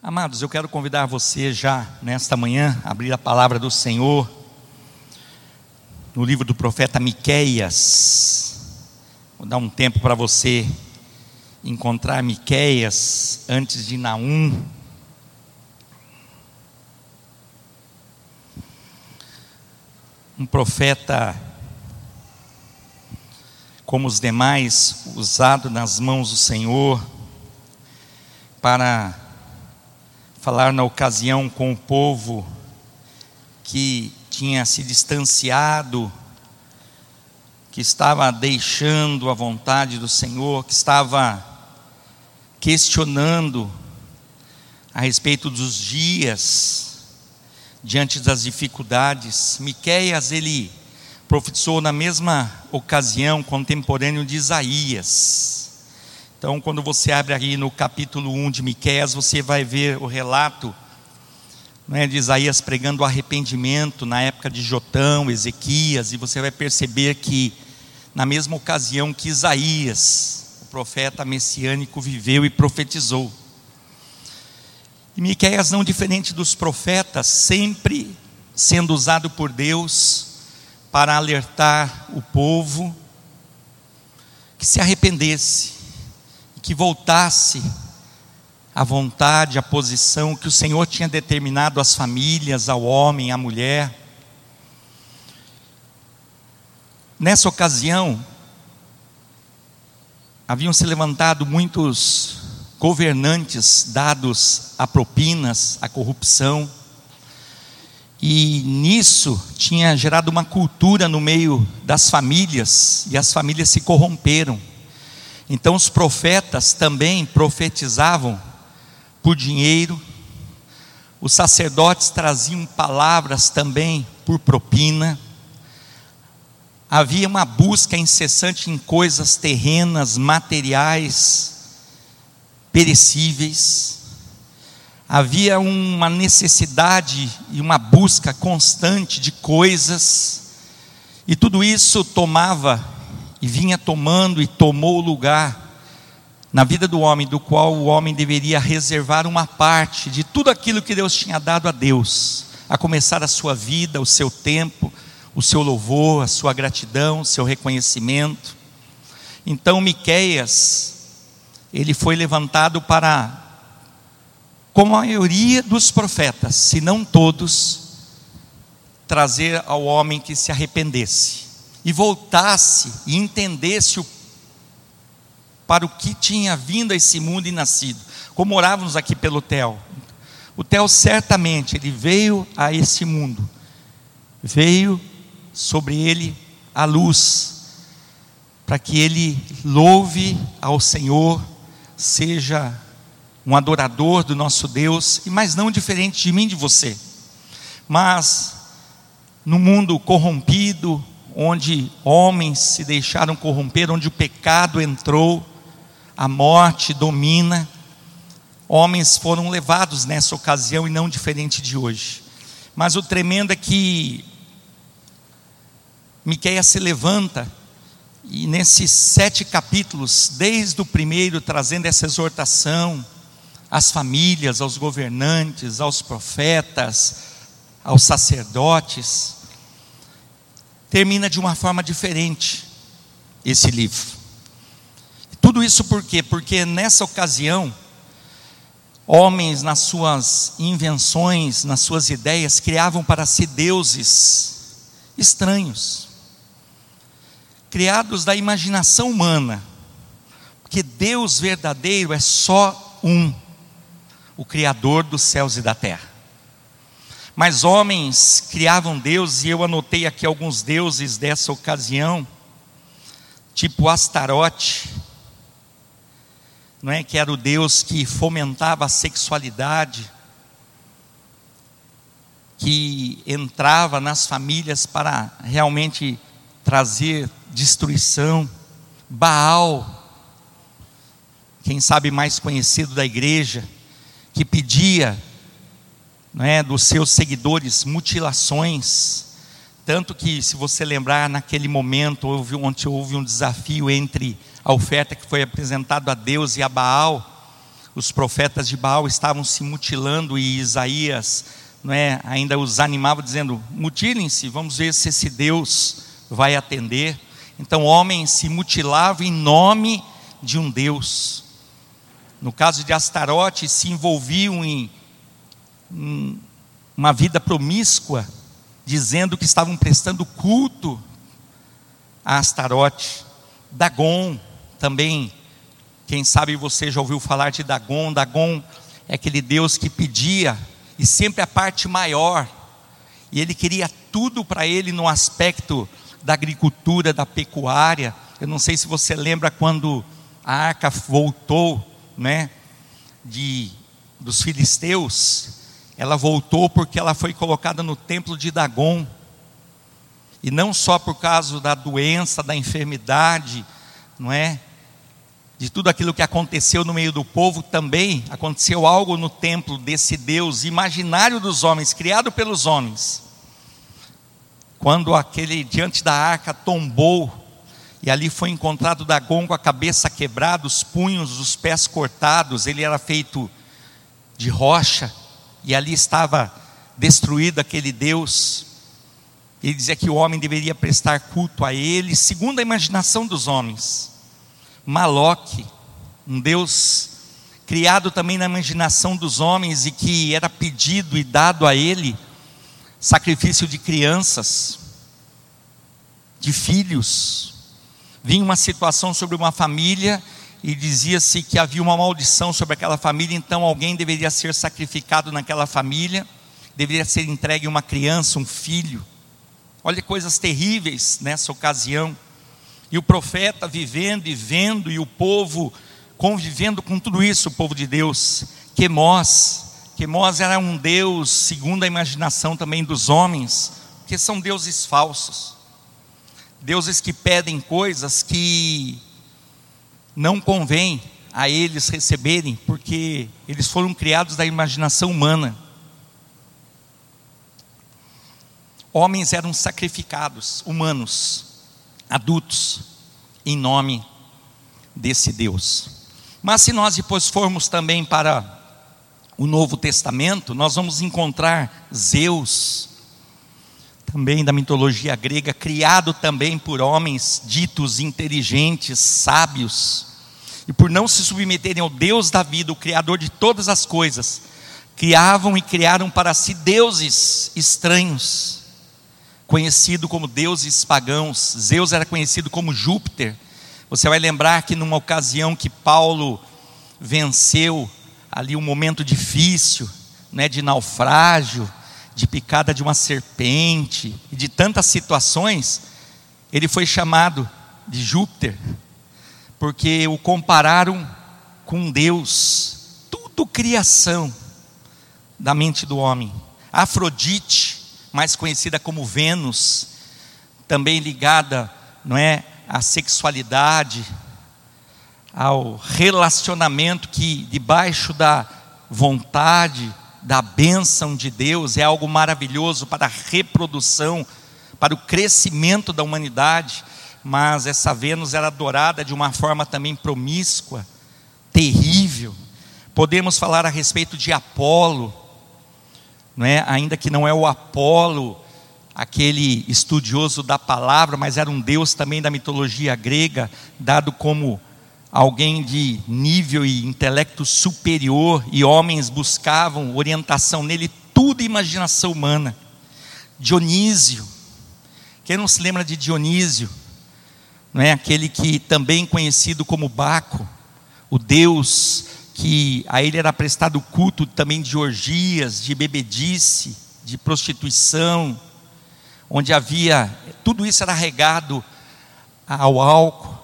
Amados, eu quero convidar você já nesta manhã a abrir a palavra do Senhor no livro do profeta Miqueias. Vou dar um tempo para você encontrar Miqueias antes de Naum. Um profeta como os demais, usado nas mãos do Senhor para falar na ocasião com o povo que tinha se distanciado, que estava deixando a vontade do Senhor, que estava questionando a respeito dos dias diante das dificuldades. Miqueias ele profetizou na mesma ocasião, contemporâneo de Isaías. Então, quando você abre aí no capítulo 1 de Miqueias, você vai ver o relato né, de Isaías pregando arrependimento na época de Jotão, Ezequias, e você vai perceber que na mesma ocasião que Isaías, o profeta messiânico, viveu e profetizou. E Miqueias, não diferente dos profetas, sempre sendo usado por Deus para alertar o povo que se arrependesse, que voltasse à vontade, à posição que o Senhor tinha determinado às famílias, ao homem, à mulher. Nessa ocasião, haviam se levantado muitos governantes dados a propinas, a corrupção, e nisso tinha gerado uma cultura no meio das famílias, e as famílias se corromperam. Então os profetas também profetizavam por dinheiro, os sacerdotes traziam palavras também por propina. Havia uma busca incessante em coisas terrenas, materiais, perecíveis. Havia uma necessidade e uma busca constante de coisas, e tudo isso tomava e vinha tomando e tomou lugar na vida do homem, do qual o homem deveria reservar uma parte de tudo aquilo que Deus tinha dado a Deus, a começar a sua vida, o seu tempo, o seu louvor, a sua gratidão, o seu reconhecimento. Então Miqueias, ele foi levantado para como a maioria dos profetas, se não todos, trazer ao homem que se arrependesse e voltasse e entendesse o, para o que tinha vindo a esse mundo e nascido. Como orávamos aqui pelo Theo. O Theo certamente ele veio a esse mundo. Veio sobre ele a luz para que ele louve ao Senhor, seja um adorador do nosso Deus, e mais não diferente de mim de você. Mas no mundo corrompido, onde homens se deixaram corromper, onde o pecado entrou, a morte domina, homens foram levados nessa ocasião e não diferente de hoje. Mas o tremendo é que Miqueias se levanta e nesses sete capítulos, desde o primeiro, trazendo essa exortação às famílias, aos governantes, aos profetas, aos sacerdotes, termina de uma forma diferente esse livro. Tudo isso por quê? Porque nessa ocasião, homens, nas suas invenções, nas suas ideias, criavam para si deuses estranhos, criados da imaginação humana, porque Deus verdadeiro é só um, o Criador dos céus e da terra. Mas homens criavam deuses, e eu anotei aqui alguns deuses dessa ocasião, tipo Astarote, não é que era o deus que fomentava a sexualidade, que entrava nas famílias para realmente trazer destruição. Baal, quem sabe mais conhecido da igreja, que pedia não é, dos seus seguidores mutilações. Tanto que, se você lembrar, naquele momento, houve, onde houve um desafio entre a oferta que foi apresentada a Deus e a Baal, os profetas de Baal estavam se mutilando e Isaías é, ainda os animava dizendo: mutilem-se, vamos ver se esse Deus vai atender. Então, homens se mutilavam em nome de um Deus. No caso de Astarote, se envolviam em uma vida promíscua, dizendo que estavam prestando culto a Astarote. Dagon também, quem sabe você já ouviu falar de Dagon? Dagon é aquele Deus que pedia, e sempre a parte maior, e ele queria tudo para ele no aspecto da agricultura, da pecuária. Eu não sei se você lembra quando a arca voltou, né, de dos filisteus, ela voltou porque ela foi colocada no templo de Dagon. E não só por causa da doença, da enfermidade, não é? De tudo aquilo que aconteceu no meio do povo, também aconteceu algo no templo desse Deus imaginário dos homens, criado pelos homens. Quando aquele diante da arca tombou, e ali foi encontrado Dagon com a cabeça quebrada, os punhos, os pés cortados, ele era feito de rocha, e ali estava destruído aquele Deus. Ele dizia que o homem deveria prestar culto a ele, segundo a imaginação dos homens. Maloque, um Deus criado também na imaginação dos homens e que era pedido e dado a ele sacrifício de crianças, de filhos. Vinha uma situação sobre uma família e dizia-se que havia uma maldição sobre aquela família, então alguém deveria ser sacrificado naquela família, deveria ser entregue uma criança, um filho. Olha coisas terríveis nessa ocasião. E o profeta vivendo e vendo, e o povo convivendo com tudo isso, o povo de Deus. Quemós, Quemós era um Deus segundo a imaginação também dos homens, que são deuses falsos. Deuses que pedem coisas que não convém a eles receberem, porque eles foram criados da imaginação humana. Homens eram sacrificados, humanos, adultos, em nome desse Deus. Mas se nós depois formos também para o Novo Testamento, nós vamos encontrar Zeus, também da mitologia grega, criado também por homens ditos inteligentes, sábios, e por não se submeterem ao Deus da vida, o Criador de todas as coisas, criavam e criaram para si deuses estranhos, conhecido como deuses pagãos. Zeus era conhecido como Júpiter. Você vai lembrar que numa ocasião que Paulo venceu ali um momento difícil, né, de naufrágio, de picada de uma serpente e de tantas situações, ele foi chamado de Júpiter porque o compararam com Deus, tudo criação da mente do homem. Afrodite, mais conhecida como Vênus, também ligada, não é, à sexualidade, ao relacionamento que debaixo da vontade, da bênção de Deus é algo maravilhoso para a reprodução, para o crescimento da humanidade mas essa Vênus era adorada de uma forma também promíscua, terrível. Podemos falar a respeito de Apolo, não é? ainda que não é o Apolo, aquele estudioso da palavra, mas era um deus também da mitologia grega, dado como alguém de nível e intelecto superior, e homens buscavam orientação nele, tudo imaginação humana. Dionísio, quem não se lembra de Dionísio? Não é aquele que também conhecido como Baco, o Deus que a ele era prestado culto também de orgias, de bebedice, de prostituição, onde havia tudo isso era regado ao álcool.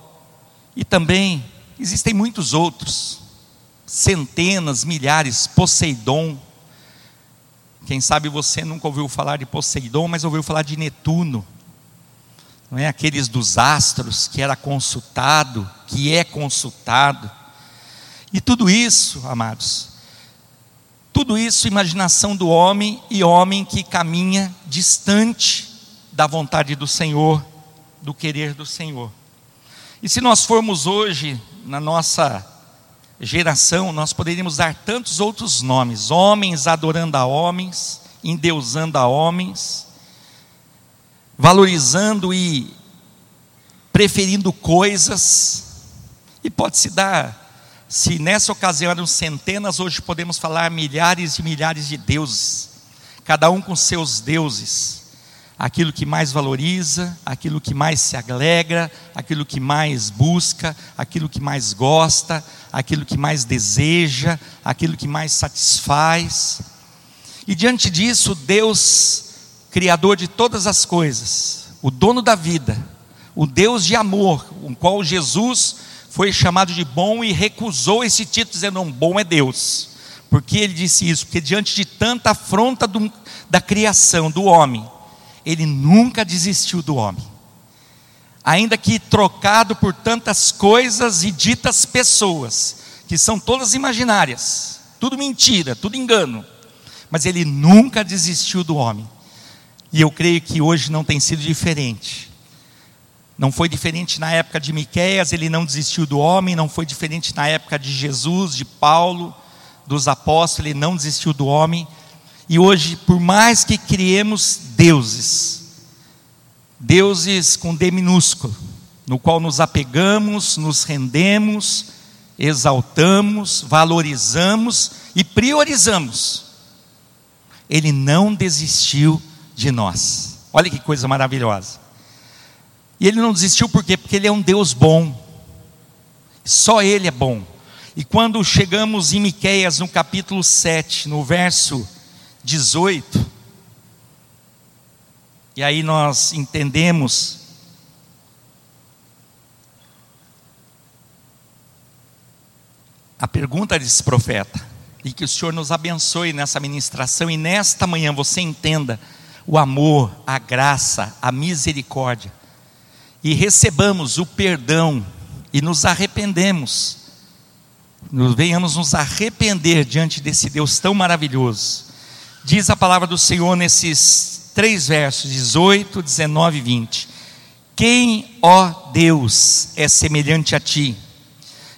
E também existem muitos outros, centenas, milhares, Poseidon. Quem sabe você nunca ouviu falar de Poseidon, mas ouviu falar de Netuno não é aqueles dos astros que era consultado, que é consultado. E tudo isso, amados, tudo isso imaginação do homem e homem que caminha distante da vontade do Senhor, do querer do Senhor. E se nós formos hoje na nossa geração, nós poderíamos dar tantos outros nomes: homens adorando a homens, endeusando a homens, valorizando e preferindo coisas, e pode-se dar, se nessa ocasião eram centenas, hoje podemos falar milhares e milhares de deuses, cada um com seus deuses. Aquilo que mais valoriza, aquilo que mais se alegra, aquilo que mais busca, aquilo que mais gosta, aquilo que mais deseja, aquilo que mais satisfaz. E diante disso, Deus, Criador de todas as coisas, o dono da vida, o Deus de amor, o qual Jesus foi chamado de bom e recusou esse título, dizendo: não, bom é Deus. Por que ele disse isso? Porque diante de tanta afronta do, da criação, do homem, ele nunca desistiu do homem. Ainda que trocado por tantas coisas e ditas pessoas, que são todas imaginárias, tudo mentira, tudo engano, mas ele nunca desistiu do homem. E eu creio que hoje não tem sido diferente. Não foi diferente na época de Miqueias, ele não desistiu do homem, não foi diferente na época de Jesus, de Paulo, dos apóstolos, ele não desistiu do homem e hoje, por mais que criemos deuses, deuses com D minúsculo, no qual nos apegamos, nos rendemos, exaltamos, valorizamos e priorizamos, Ele não desistiu de nós. Olha que coisa maravilhosa. E Ele não desistiu por quê? Porque Ele é um Deus bom. Só Ele é bom. E quando chegamos em Miqueias, no capítulo 7, no verso 18. E aí nós entendemos a pergunta desse profeta. E que o Senhor nos abençoe nessa ministração e nesta manhã você entenda o amor, a graça, a misericórdia. E recebamos o perdão e nos arrependemos. Nos venhamos nos arrepender diante desse Deus tão maravilhoso Diz a palavra do Senhor nesses três versos, 18, 19 e 20: Quem, ó Deus, é semelhante a ti,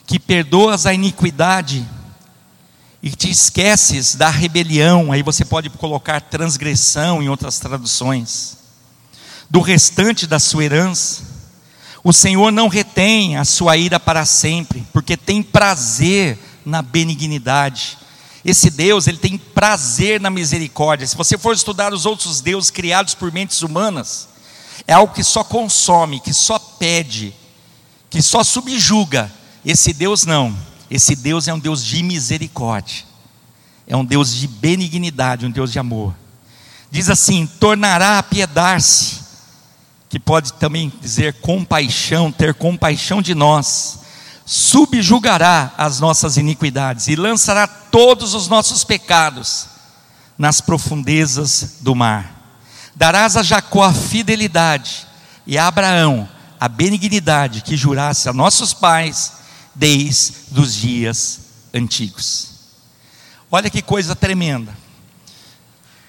que perdoas a iniquidade e te esqueces da rebelião, aí você pode colocar transgressão em outras traduções, do restante da sua herança. O Senhor não retém a sua ira para sempre, porque tem prazer na benignidade esse Deus, ele tem prazer na misericórdia. Se você for estudar os outros deuses criados por mentes humanas, é algo que só consome, que só pede, que só subjuga. Esse Deus não. Esse Deus é um Deus de misericórdia. É um Deus de benignidade, um Deus de amor. Diz assim: tornará a piedar-se, que pode também dizer compaixão, ter compaixão de nós subjugará as nossas iniquidades e lançará todos os nossos pecados nas profundezas do mar. Darás a Jacó a fidelidade e a Abraão a benignidade que jurasse a nossos pais desde os dias antigos. Olha que coisa tremenda.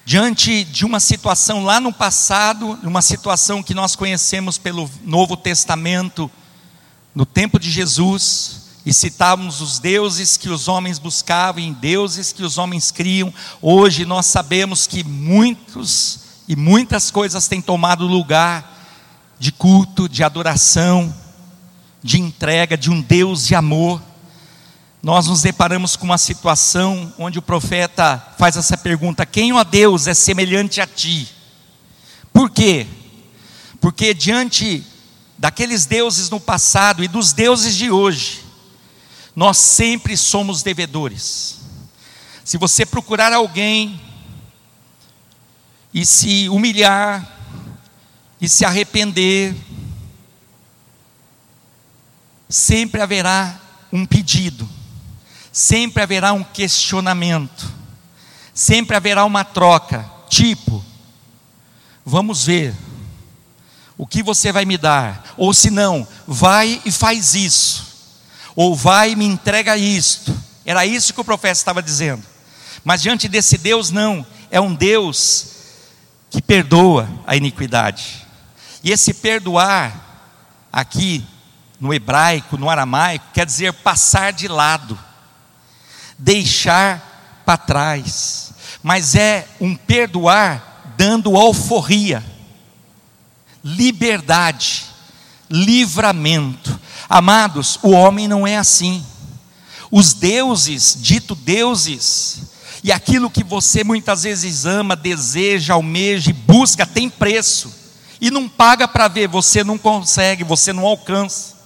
Diante de uma situação lá no passado, uma situação que nós conhecemos pelo Novo Testamento, no tempo de Jesus, e citávamos os deuses que os homens buscavam, em deuses que os homens criam, hoje nós sabemos que muitos e muitas coisas têm tomado lugar de culto, de adoração, de entrega de um Deus de amor. Nós nos deparamos com uma situação onde o profeta faz essa pergunta: Quem, ó Deus, é semelhante a ti? Por quê? Porque diante daqueles deuses no passado e dos deuses de hoje, nós sempre somos devedores. Se você procurar alguém e se humilhar e se arrepender, sempre haverá um pedido, sempre haverá um questionamento, sempre haverá uma troca, tipo, vamos ver o que você vai me dar? Ou se não, vai e faz isso. Ou vai e me entrega isto. Era isso que o profeta estava dizendo. Mas diante desse Deus, não. É um Deus que perdoa a iniquidade. E esse perdoar, aqui no hebraico, no aramaico, quer dizer passar de lado. deixar para trás, mas é um perdoar dando alforria, liberdade, livramento. Amados, o homem não é assim. Os deuses, dito deuses, e aquilo que você muitas vezes ama, deseja, almeja busca, tem preço. E não paga para ver, você não consegue, você não alcança.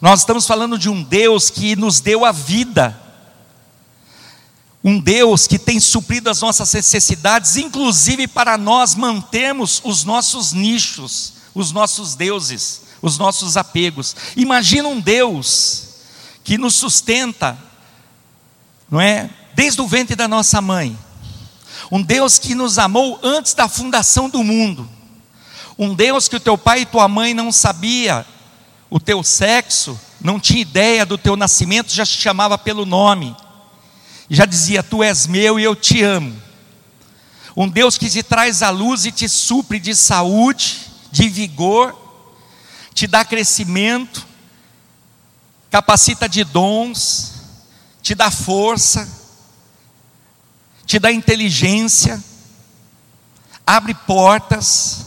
Nós estamos falando de um Deus que nos deu a vida. Um Deus que tem suprido as nossas necessidades, inclusive para nós mantermos os nossos nichos, os nossos deuses, os nossos apegos. Imagina um Deus que nos sustenta, não é? Desde o ventre da nossa mãe. Um Deus que nos amou antes da fundação do mundo. Um Deus que o teu pai e tua mãe não sabia o teu sexo, não tinha ideia do teu nascimento, já te chamava pelo nome. Já dizia: "Tu és meu e eu te amo". Um Deus que te traz a luz e te supre de saúde, de vigor, te dá crescimento, capacita de dons, te dá força, te dá inteligência, abre portas,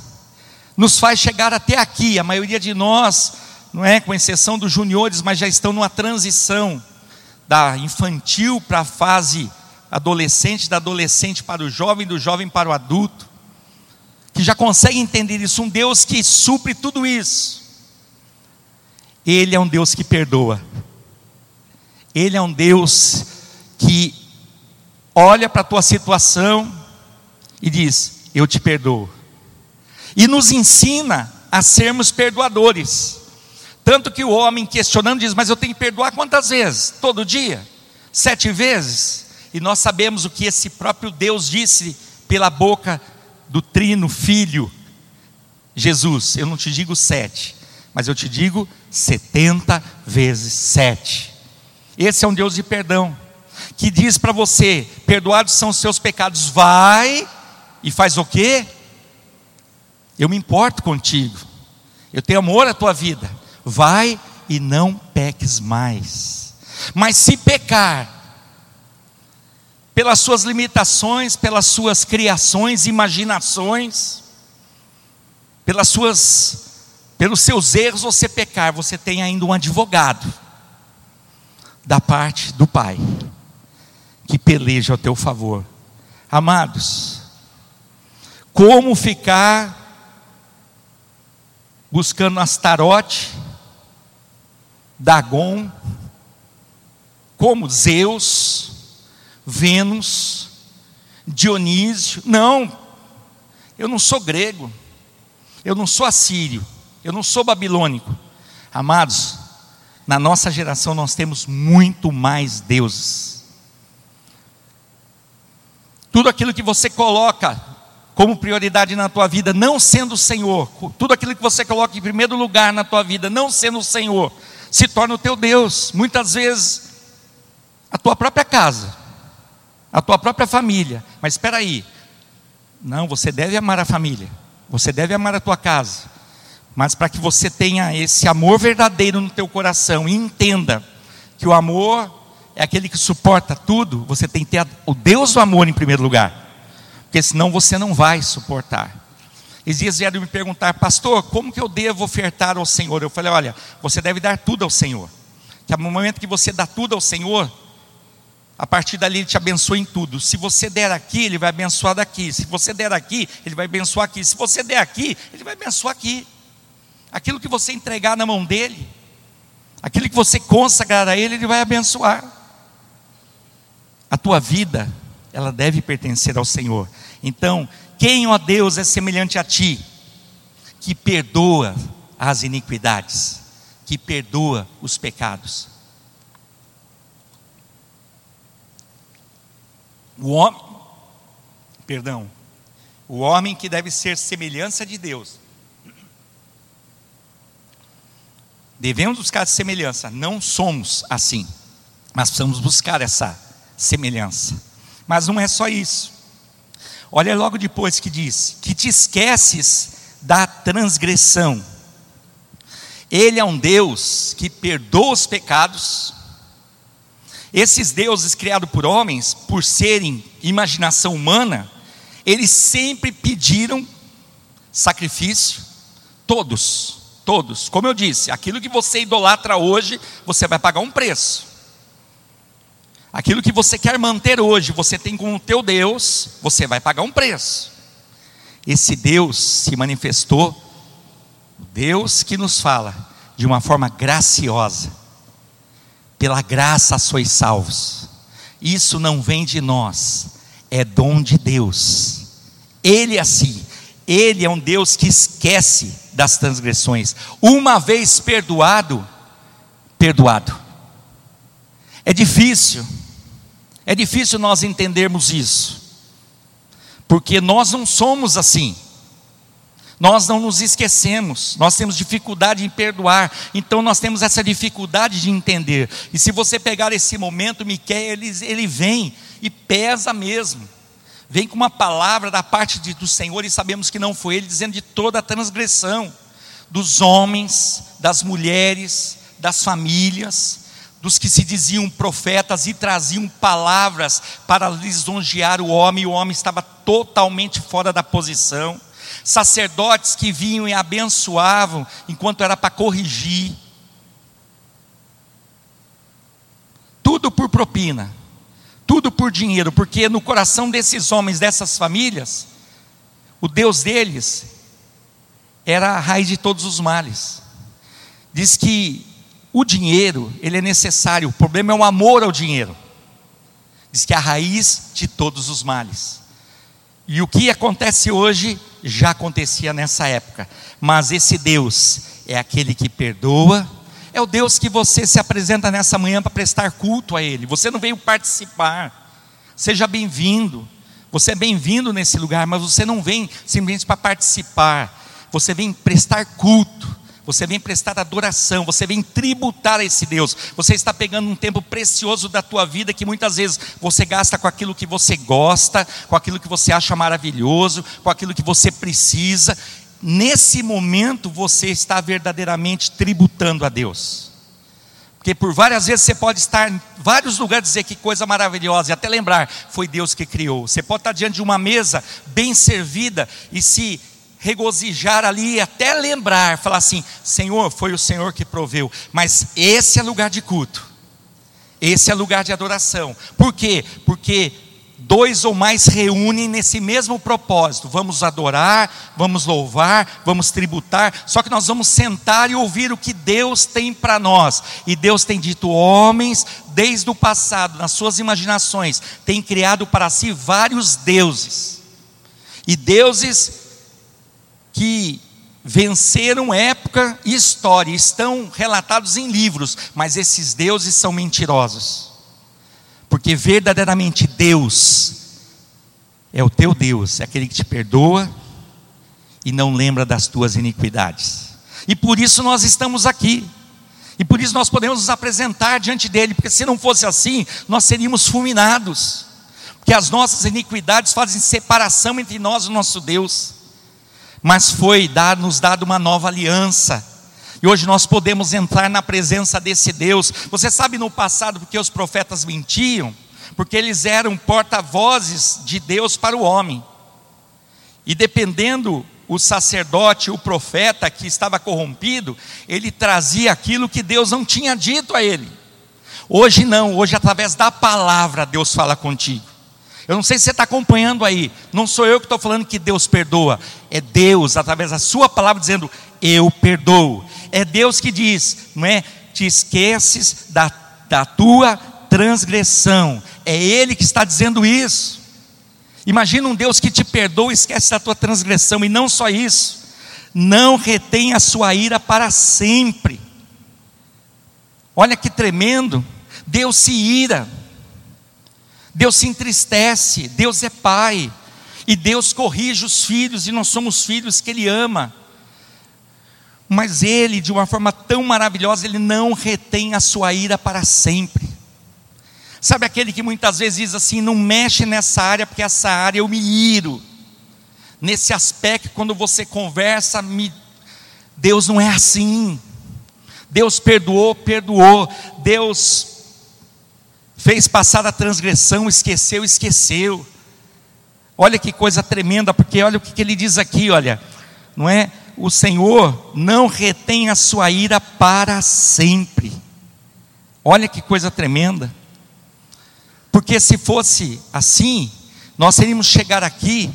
nos faz chegar até aqui. A maioria de nós, não é, com exceção dos juniores, mas já estão numa transição da infantil para a fase adolescente, da adolescente para o jovem, do jovem para o adulto, que já consegue entender isso, um Deus que supre tudo isso. Ele é um Deus que perdoa. Ele é um Deus que olha para a tua situação e diz: Eu te perdoo. E nos ensina a sermos perdoadores. Tanto que o homem questionando diz: Mas eu tenho que perdoar quantas vezes? Todo dia? Sete vezes? E nós sabemos o que esse próprio Deus disse pela boca do Trino Filho, Jesus. Eu não te digo sete, mas eu te digo setenta vezes sete. Esse é um Deus de perdão, que diz para você: perdoados são os seus pecados, vai e faz o quê? Eu me importo contigo, eu tenho amor à tua vida, vai e não peques mais. Mas se pecar, pelas suas limitações, pelas suas criações, imaginações, pelas suas, pelos seus erros você pecar, você tem ainda um advogado da parte do Pai, que peleja ao teu favor. Amados, como ficar buscando Astarote, Dagon, como Zeus, Vênus, Dionísio. Não, eu não sou grego, eu não sou assírio, eu não sou babilônico. Amados, na nossa geração nós temos muito mais deuses. Tudo aquilo que você coloca como prioridade na tua vida, não sendo o Senhor, tudo aquilo que você coloca em primeiro lugar na tua vida, não sendo o Senhor, se torna o teu Deus. Muitas vezes, a tua própria casa, a tua própria família. Mas espera aí, não, você deve amar a família, você deve amar a tua casa, mas para que você tenha esse amor verdadeiro no teu coração e entenda que o amor é aquele que suporta tudo, você tem que ter o Deus do amor em primeiro lugar. Porque senão você não vai suportar. Esses dias vieram me perguntar, pastor, como que eu devo ofertar ao Senhor? Eu falei, olha, você deve dar tudo ao Senhor. Que no momento que você dá tudo ao Senhor, a partir dali Ele te abençoa em tudo. Se você der aqui, Ele vai abençoar daqui. Se você der aqui, Ele vai abençoar aqui. Se você der aqui, Ele vai abençoar aqui aquilo que você entregar na mão dele, aquilo que você consagrar a ele, ele vai abençoar. A tua vida, ela deve pertencer ao Senhor. Então, quem, ó Deus, é semelhante a ti, que perdoa as iniquidades, que perdoa os pecados. O homem, perdão, o homem que deve ser semelhança de Deus, Devemos buscar semelhança, não somos assim, mas precisamos buscar essa semelhança. Mas não é só isso. Olha logo depois que diz: que te esqueces da transgressão. Ele é um Deus que perdoa os pecados, Esses deuses criados por homens, por serem imaginação humana, eles sempre pediram sacrifício, todos, todos. Como eu disse, aquilo que você idolatra hoje, você vai pagar um preço. Aquilo que você quer manter hoje, você tem com o teu Deus, você vai pagar um preço. Esse Deus se manifestou, Deus que nos fala de uma forma graciosa. Pela graça sois salvos. Isso não vem de nós, é dom de Deus. Ele é assim, ele é um Deus que esquece das transgressões. Uma vez perdoado, perdoado. É difícil, é difícil nós entendermos isso, porque nós não somos assim. Nós não nos esquecemos, nós temos dificuldade em perdoar, então nós temos essa dificuldade de entender. E se você pegar esse momento, Miquel, ele, ele vem e pesa mesmo. Vem com uma palavra da parte de, do Senhor e sabemos que não foi Ele, dizendo de toda a transgressão dos homens, das mulheres, das famílias, dos que se diziam profetas e traziam palavras para lisonjear o homem, e o homem estava totalmente fora da posição. Sacerdotes que vinham e abençoavam enquanto era para corrigir. Tudo por propina tudo por dinheiro, porque no coração desses homens, dessas famílias, o Deus deles era a raiz de todos os males. Diz que o dinheiro, ele é necessário, o problema é o amor ao dinheiro. Diz que é a raiz de todos os males. E o que acontece hoje já acontecia nessa época. Mas esse Deus é aquele que perdoa, é o Deus que você se apresenta nessa manhã para prestar culto a Ele. Você não veio participar. Seja bem-vindo. Você é bem-vindo nesse lugar, mas você não vem simplesmente para participar. Você vem prestar culto. Você vem prestar adoração, você vem tributar a esse Deus. Você está pegando um tempo precioso da tua vida que muitas vezes você gasta com aquilo que você gosta, com aquilo que você acha maravilhoso, com aquilo que você precisa, nesse momento você está verdadeiramente tributando a Deus. Porque por várias vezes você pode estar em vários lugares e dizer que coisa maravilhosa, e até lembrar, foi Deus que criou. Você pode estar diante de uma mesa bem servida e se regozijar ali, até lembrar, falar assim: Senhor, foi o Senhor que proveu. Mas esse é lugar de culto, esse é lugar de adoração. Por quê? Porque dois ou mais reúnem nesse mesmo propósito. Vamos adorar, vamos louvar, vamos tributar. Só que nós vamos sentar e ouvir o que Deus tem para nós. E Deus tem dito: homens, desde o passado, nas suas imaginações, tem criado para si vários deuses. E deuses que venceram época e história, estão relatados em livros, mas esses deuses são mentirosos porque verdadeiramente Deus é o teu Deus, é aquele que te perdoa e não lembra das tuas iniquidades. E por isso nós estamos aqui. E por isso nós podemos nos apresentar diante dele, porque se não fosse assim, nós seríamos fulminados. Porque as nossas iniquidades fazem separação entre nós e o nosso Deus. Mas foi dar, nos dado uma nova aliança e hoje nós podemos entrar na presença desse Deus. Você sabe no passado porque os profetas mentiam? Porque eles eram porta-vozes de Deus para o homem. E dependendo o sacerdote, o profeta que estava corrompido, ele trazia aquilo que Deus não tinha dito a ele. Hoje não, hoje através da palavra Deus fala contigo. Eu não sei se você está acompanhando aí, não sou eu que estou falando que Deus perdoa, é Deus, através da Sua palavra, dizendo: Eu perdoo é Deus que diz, não é? Te esqueces da, da tua transgressão. É Ele que está dizendo isso. Imagina um Deus que te perdoa e esquece da tua transgressão, e não só isso, não retém a sua ira para sempre. Olha que tremendo, Deus se ira, Deus se entristece, Deus é Pai, e Deus corrige os filhos, e nós somos filhos que Ele ama. Mas ele, de uma forma tão maravilhosa, ele não retém a sua ira para sempre. Sabe aquele que muitas vezes diz assim: não mexe nessa área, porque essa área eu me iro. Nesse aspecto, quando você conversa, me... Deus não é assim. Deus perdoou, perdoou. Deus fez passar a transgressão, esqueceu, esqueceu. Olha que coisa tremenda, porque olha o que ele diz aqui, olha, não é? O Senhor não retém a sua ira para sempre. Olha que coisa tremenda. Porque se fosse assim, nós teríamos chegar aqui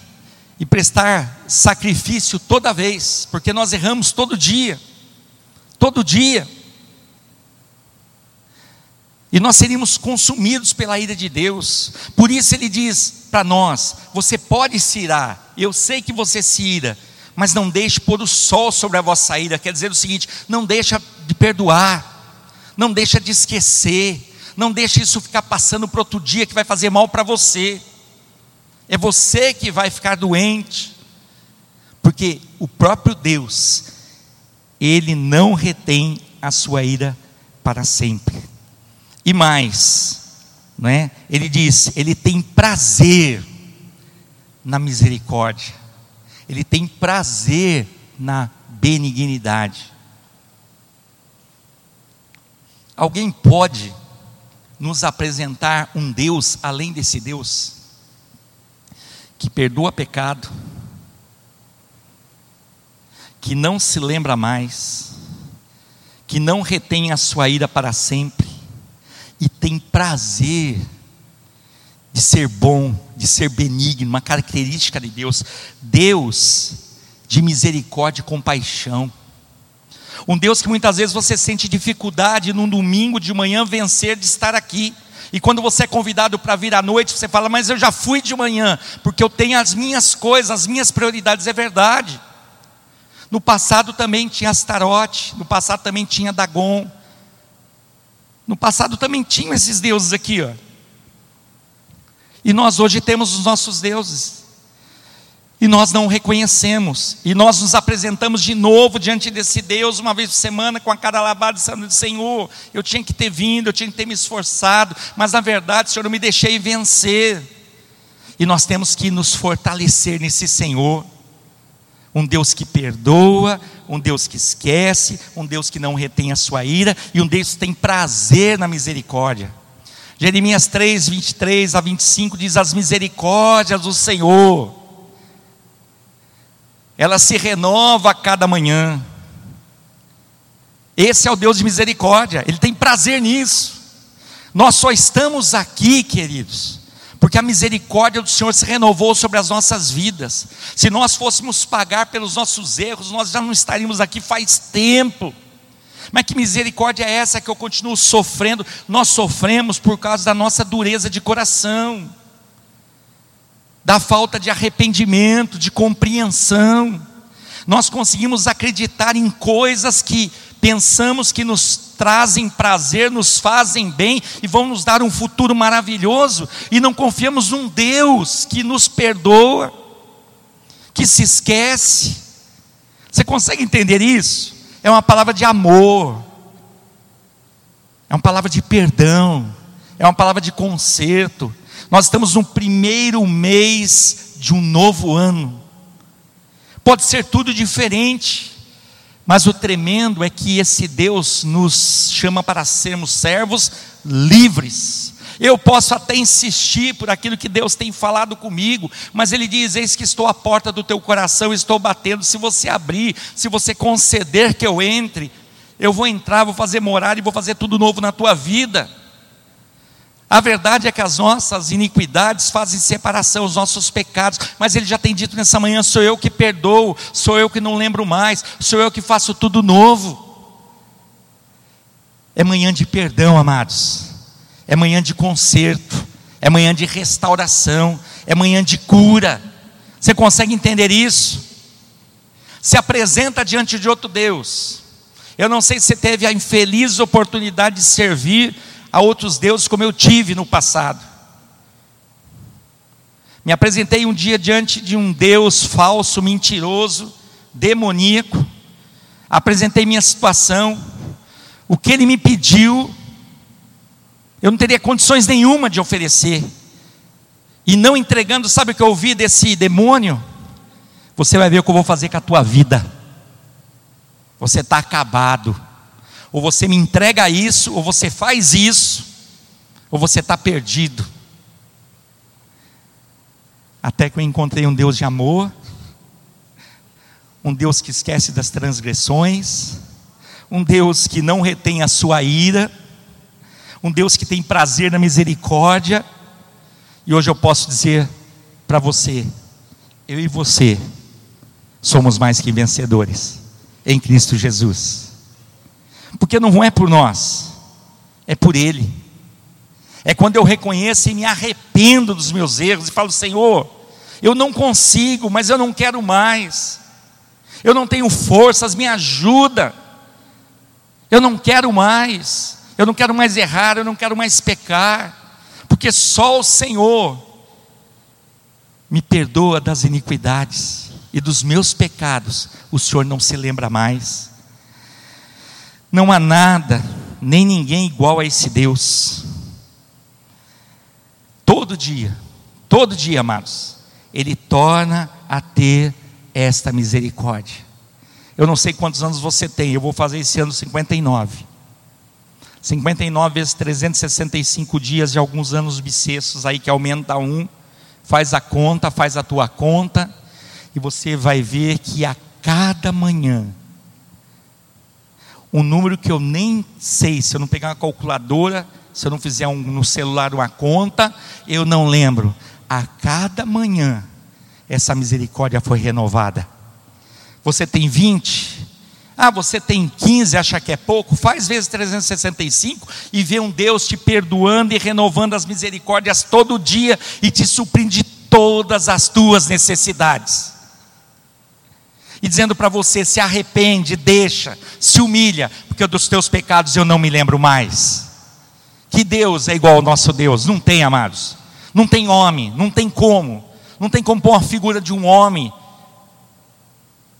e prestar sacrifício toda vez, porque nós erramos todo dia. Todo dia. E nós seríamos consumidos pela ira de Deus. Por isso ele diz para nós: você pode se irar, eu sei que você se ira, mas não deixe pôr o sol sobre a vossa ira. Quer dizer o seguinte: não deixa de perdoar, não deixa de esquecer, não deixe isso ficar passando para outro dia que vai fazer mal para você. É você que vai ficar doente, porque o próprio Deus, ele não retém a sua ira para sempre. E mais, não é? Ele diz, ele tem prazer na misericórdia. Ele tem prazer na benignidade. Alguém pode nos apresentar um Deus além desse Deus que perdoa pecado, que não se lembra mais, que não retém a sua ira para sempre, e tem prazer de ser bom, de ser benigno, uma característica de Deus. Deus de misericórdia e compaixão. Um Deus que muitas vezes você sente dificuldade num domingo de manhã vencer de estar aqui. E quando você é convidado para vir à noite, você fala, mas eu já fui de manhã, porque eu tenho as minhas coisas, as minhas prioridades, é verdade. No passado também tinha Astarote, no passado também tinha Dagon, no passado também tinham esses deuses aqui, ó. E nós hoje temos os nossos deuses. E nós não o reconhecemos. E nós nos apresentamos de novo diante desse Deus, uma vez por semana, com a cara lavada, dizendo: Senhor, eu tinha que ter vindo, eu tinha que ter me esforçado, mas na verdade, Senhor, eu me deixei vencer. E nós temos que nos fortalecer nesse Senhor. Um Deus que perdoa, um Deus que esquece, um Deus que não retém a sua ira e um Deus que tem prazer na misericórdia. Jeremias 3, 23 a 25 diz: As misericórdias do Senhor, ela se renova a cada manhã. Esse é o Deus de misericórdia, Ele tem prazer nisso. Nós só estamos aqui, queridos, porque a misericórdia do Senhor se renovou sobre as nossas vidas. Se nós fôssemos pagar pelos nossos erros, nós já não estaríamos aqui faz tempo. Mas que misericórdia é essa que eu continuo sofrendo? Nós sofremos por causa da nossa dureza de coração, da falta de arrependimento, de compreensão. Nós conseguimos acreditar em coisas que pensamos que nos trazem prazer, nos fazem bem e vão nos dar um futuro maravilhoso, e não confiamos num Deus que nos perdoa, que se esquece. Você consegue entender isso? É uma palavra de amor, é uma palavra de perdão, é uma palavra de conserto. Nós estamos no primeiro mês de um novo ano. Pode ser tudo diferente, mas o tremendo é que esse Deus nos chama para sermos servos livres. Eu posso até insistir por aquilo que Deus tem falado comigo, mas Ele diz: Eis que estou à porta do teu coração, estou batendo. Se você abrir, se você conceder que eu entre, eu vou entrar, vou fazer morada e vou fazer tudo novo na tua vida. A verdade é que as nossas iniquidades fazem separação, os nossos pecados, mas Ele já tem dito nessa manhã: sou eu que perdoo, sou eu que não lembro mais, sou eu que faço tudo novo. É manhã de perdão, amados, é manhã de conserto, é manhã de restauração, é manhã de cura. Você consegue entender isso? Se apresenta diante de outro Deus. Eu não sei se você teve a infeliz oportunidade de servir a outros deuses como eu tive no passado. Me apresentei um dia diante de um Deus falso, mentiroso, demoníaco. Apresentei minha situação, o que ele me pediu, eu não teria condições nenhuma de oferecer. E não entregando, sabe o que eu ouvi desse demônio? Você vai ver o que eu vou fazer com a tua vida. Você está acabado. Ou você me entrega isso, ou você faz isso, Ou você está perdido? Até que eu encontrei um Deus de amor, um Deus que esquece das transgressões, um Deus que não retém a sua ira, um Deus que tem prazer na misericórdia, e hoje eu posso dizer para você, eu e você somos mais que vencedores em Cristo Jesus, porque não é por nós, é por Ele. É quando eu reconheço e me arrependo dos meus erros e falo: Senhor, eu não consigo, mas eu não quero mais. Eu não tenho forças, me ajuda. Eu não quero mais. Eu não quero mais errar, eu não quero mais pecar, porque só o Senhor me perdoa das iniquidades e dos meus pecados, o Senhor não se lembra mais. Não há nada, nem ninguém igual a esse Deus. Todo dia, todo dia, amados, Ele torna a ter esta misericórdia. Eu não sei quantos anos você tem, eu vou fazer esse ano 59. 59 vezes 365 dias de alguns anos bissextos aí que aumenta um. Faz a conta, faz a tua conta, e você vai ver que a cada manhã, um número que eu nem sei, se eu não pegar uma calculadora, se eu não fizer um, no celular uma conta, eu não lembro. A cada manhã, essa misericórdia foi renovada. Você tem 20, ah, você tem 15, acha que é pouco? Faz vezes 365 e vê um Deus te perdoando e renovando as misericórdias todo dia e te suprindo de todas as tuas necessidades. E dizendo para você: se arrepende, deixa, se humilha, porque dos teus pecados eu não me lembro mais. Que Deus é igual ao nosso Deus? Não tem, amados. Não tem homem, não tem como. Não tem como pôr a figura de um homem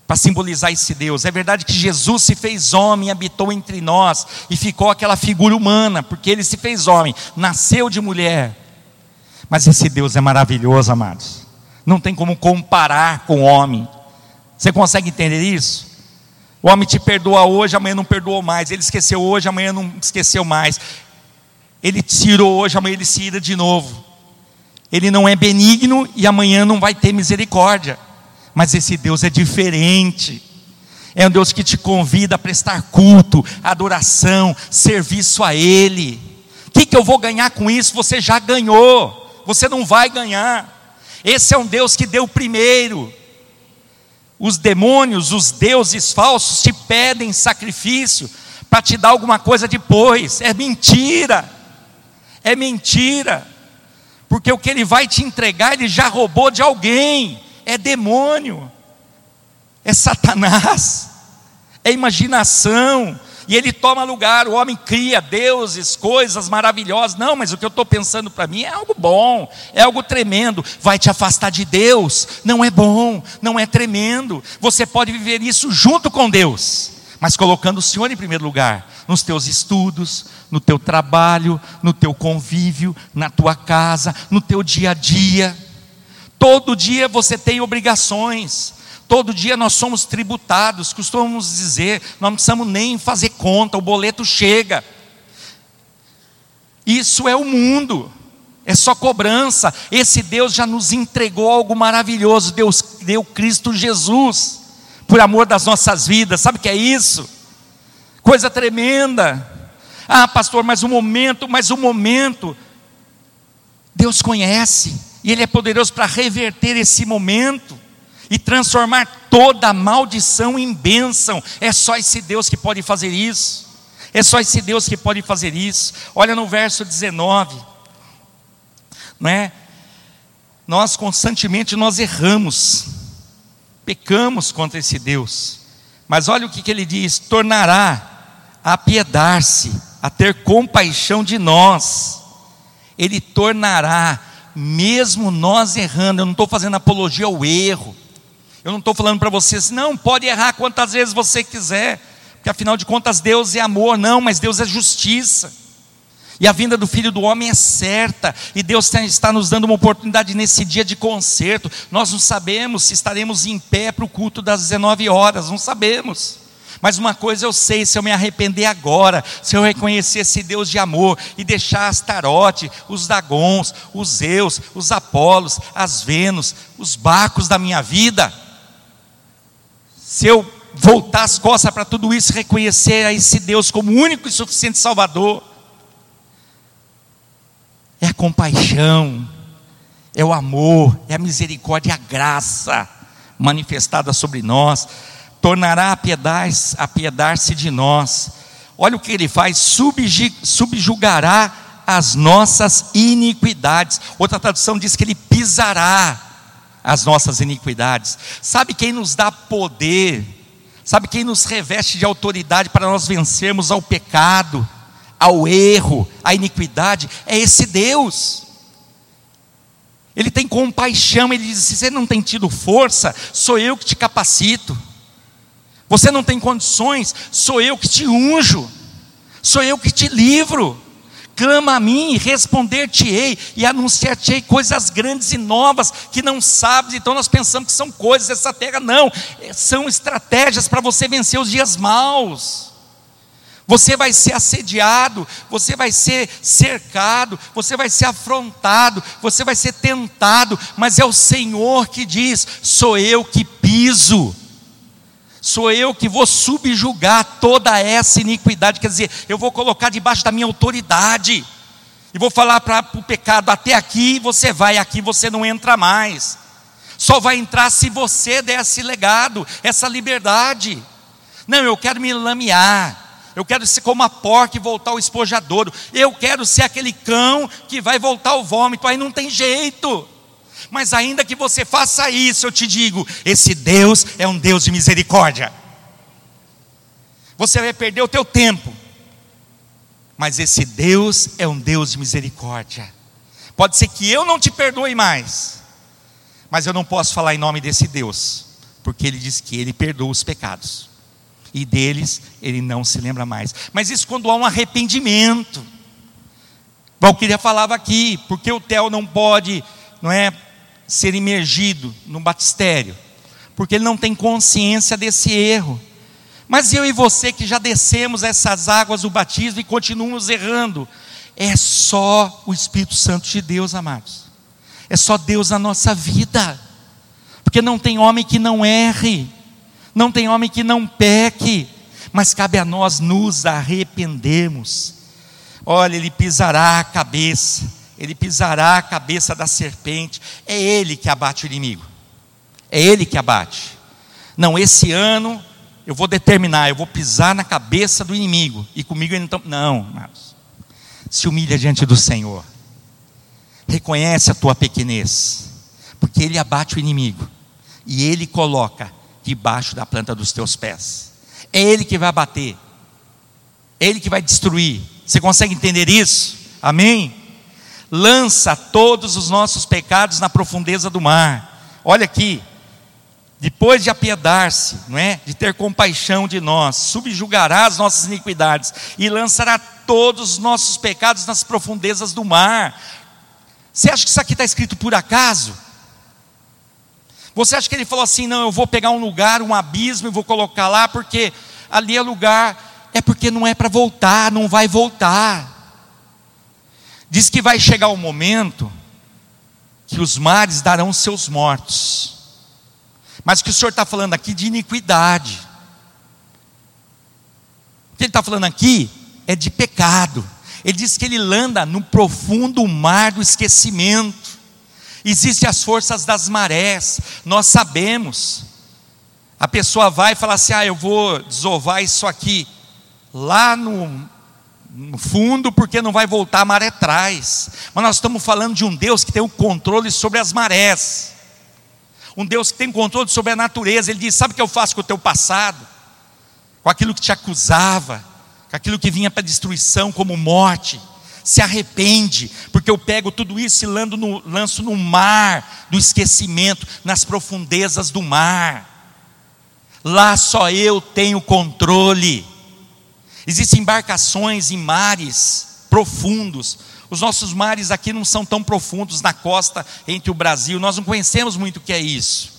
para simbolizar esse Deus. É verdade que Jesus se fez homem, habitou entre nós e ficou aquela figura humana, porque ele se fez homem, nasceu de mulher. Mas esse Deus é maravilhoso, amados. Não tem como comparar com o homem. Você consegue entender isso? O homem te perdoa hoje, amanhã não perdoou mais. Ele esqueceu hoje, amanhã não esqueceu mais. Ele tirou hoje, amanhã ele se ira de novo. Ele não é benigno e amanhã não vai ter misericórdia. Mas esse Deus é diferente. É um Deus que te convida a prestar culto, adoração, serviço a Ele. O que, que eu vou ganhar com isso? Você já ganhou, você não vai ganhar. Esse é um Deus que deu primeiro. Os demônios, os deuses falsos te pedem sacrifício para te dar alguma coisa depois. É mentira. É mentira. Porque o que ele vai te entregar, ele já roubou de alguém. É demônio. É Satanás. É imaginação. E ele toma lugar, o homem cria deuses, coisas maravilhosas. Não, mas o que eu estou pensando para mim é algo bom, é algo tremendo. Vai te afastar de Deus. Não é bom, não é tremendo. Você pode viver isso junto com Deus, mas colocando o Senhor em primeiro lugar, nos teus estudos, no teu trabalho, no teu convívio, na tua casa, no teu dia a dia. Todo dia você tem obrigações. Todo dia nós somos tributados, costumamos dizer, não precisamos nem fazer conta, o boleto chega. Isso é o mundo, é só cobrança. Esse Deus já nos entregou algo maravilhoso, Deus deu Cristo Jesus, por amor das nossas vidas, sabe o que é isso? Coisa tremenda. Ah, pastor, mas o momento, mas o momento, Deus conhece, e Ele é poderoso para reverter esse momento e transformar toda maldição em bênção. É só esse Deus que pode fazer isso. É só esse Deus que pode fazer isso. Olha no verso 19, não é? Nós constantemente nós erramos, pecamos contra esse Deus. Mas olha o que, que ele diz: tornará a apiedar-se a ter compaixão de nós, Ele tornará, mesmo nós errando, eu não estou fazendo apologia ao erro, eu não estou falando para vocês, não, pode errar quantas vezes você quiser, porque afinal de contas Deus é amor, não, mas Deus é justiça. E a vinda do Filho do Homem é certa, e Deus está nos dando uma oportunidade nesse dia de concerto. Nós não sabemos se estaremos em pé para o culto das 19 horas, não sabemos. Mas uma coisa eu sei: se eu me arrepender agora, se eu reconhecer esse Deus de amor e deixar as tarote, os dagons, os Zeus, os Apolos, as Vênus, os Bacos da minha vida, se eu voltar as costas para tudo isso, reconhecer a esse Deus como único e suficiente Salvador, é a compaixão, é o amor, é a misericórdia, é a graça manifestada sobre nós tornará a piedade-se de nós. Olha o que ele faz: subjugará as nossas iniquidades. Outra tradução diz que ele pisará as nossas iniquidades. Sabe quem nos dá poder? Sabe quem nos reveste de autoridade para nós vencermos ao pecado, ao erro, à iniquidade? É esse Deus. Ele tem compaixão, ele diz: se você não tem tido força, sou eu que te capacito. Você não tem condições, sou eu que te unjo, sou eu que te livro. Clama a mim, responder-te-ei e anunciar-te-ei coisas grandes e novas que não sabes. Então nós pensamos que são coisas dessa terra, não, são estratégias para você vencer os dias maus. Você vai ser assediado, você vai ser cercado, você vai ser afrontado, você vai ser tentado, mas é o Senhor que diz: sou eu que piso Sou eu que vou subjugar toda essa iniquidade, quer dizer, eu vou colocar debaixo da minha autoridade, e vou falar para o pecado: até aqui você vai, aqui você não entra mais. Só vai entrar se você der esse legado, essa liberdade. Não, eu quero me lamear, eu quero ser como a porca e voltar ao espojadouro, eu quero ser aquele cão que vai voltar ao vômito, aí não tem jeito. Mas ainda que você faça isso, eu te digo: esse Deus é um Deus de misericórdia. Você vai perder o teu tempo, mas esse Deus é um Deus de misericórdia. Pode ser que eu não te perdoe mais, mas eu não posso falar em nome desse Deus, porque ele diz que ele perdoa os pecados, e deles ele não se lembra mais. Mas isso quando há um arrependimento. Valquíria falava aqui, porque o Theo não pode, não é, ser imergido no batistério, porque ele não tem consciência desse erro. Mas eu e você que já descemos essas águas do batismo e continuamos errando, é só o Espírito Santo de Deus, amados. É só Deus na nossa vida. Porque não tem homem que não erre, não tem homem que não peque, mas cabe a nós nos arrependermos. Olha, ele pisará a cabeça ele pisará a cabeça da serpente. É ele que abate o inimigo. É ele que abate. Não, esse ano eu vou determinar, eu vou pisar na cabeça do inimigo. E comigo ele não. Não, amados. Se humilha diante do Senhor. Reconhece a tua pequenez. Porque ele abate o inimigo. E ele coloca debaixo da planta dos teus pés. É ele que vai bater. É ele que vai destruir. Você consegue entender isso? Amém? Lança todos os nossos pecados na profundeza do mar. Olha aqui, depois de apiedar-se, não é? De ter compaixão de nós, subjugará as nossas iniquidades e lançará todos os nossos pecados nas profundezas do mar. Você acha que isso aqui está escrito por acaso? Você acha que ele falou assim, não, eu vou pegar um lugar, um abismo e vou colocar lá porque ali é lugar, é porque não é para voltar, não vai voltar. Diz que vai chegar o momento que os mares darão seus mortos. Mas o que o Senhor está falando aqui de iniquidade. O que ele está falando aqui é de pecado. Ele diz que ele anda no profundo mar do esquecimento. Existem as forças das marés, nós sabemos. A pessoa vai e fala assim: ah, eu vou desovar isso aqui lá no fundo, porque não vai voltar a maré atrás. Mas nós estamos falando de um Deus que tem o controle sobre as marés. Um Deus que tem controle sobre a natureza. Ele diz: Sabe o que eu faço com o teu passado? Com aquilo que te acusava, com aquilo que vinha para destruição, como morte. Se arrepende, porque eu pego tudo isso e no, lanço no mar do esquecimento, nas profundezas do mar. Lá só eu tenho controle. Existem embarcações em mares profundos. Os nossos mares aqui não são tão profundos na costa entre o Brasil. Nós não conhecemos muito o que é isso.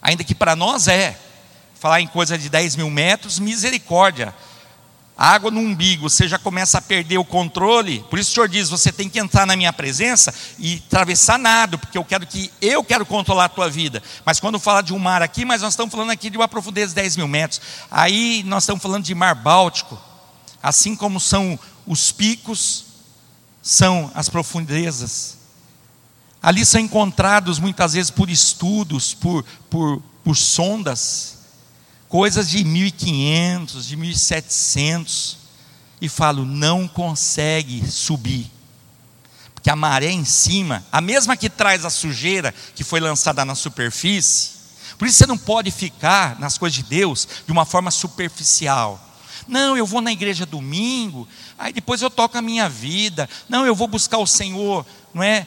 Ainda que para nós é. falar em coisa de 10 mil metros, misericórdia. Água no umbigo, você já começa a perder o controle. Por isso o Senhor diz: você tem que entrar na minha presença e atravessar nada, porque eu quero que eu quero controlar a tua vida. Mas quando fala de um mar aqui, mas nós estamos falando aqui de uma profundeza de 10 mil metros. Aí nós estamos falando de mar Báltico, assim como são os picos, são as profundezas. Ali são encontrados muitas vezes por estudos, por, por, por sondas, coisas de 1500, de 1700, e falo, não consegue subir. Porque a maré em cima, a mesma que traz a sujeira que foi lançada na superfície, por isso você não pode ficar nas coisas de Deus de uma forma superficial. Não, eu vou na igreja domingo, aí depois eu toco a minha vida. Não, eu vou buscar o Senhor, não é?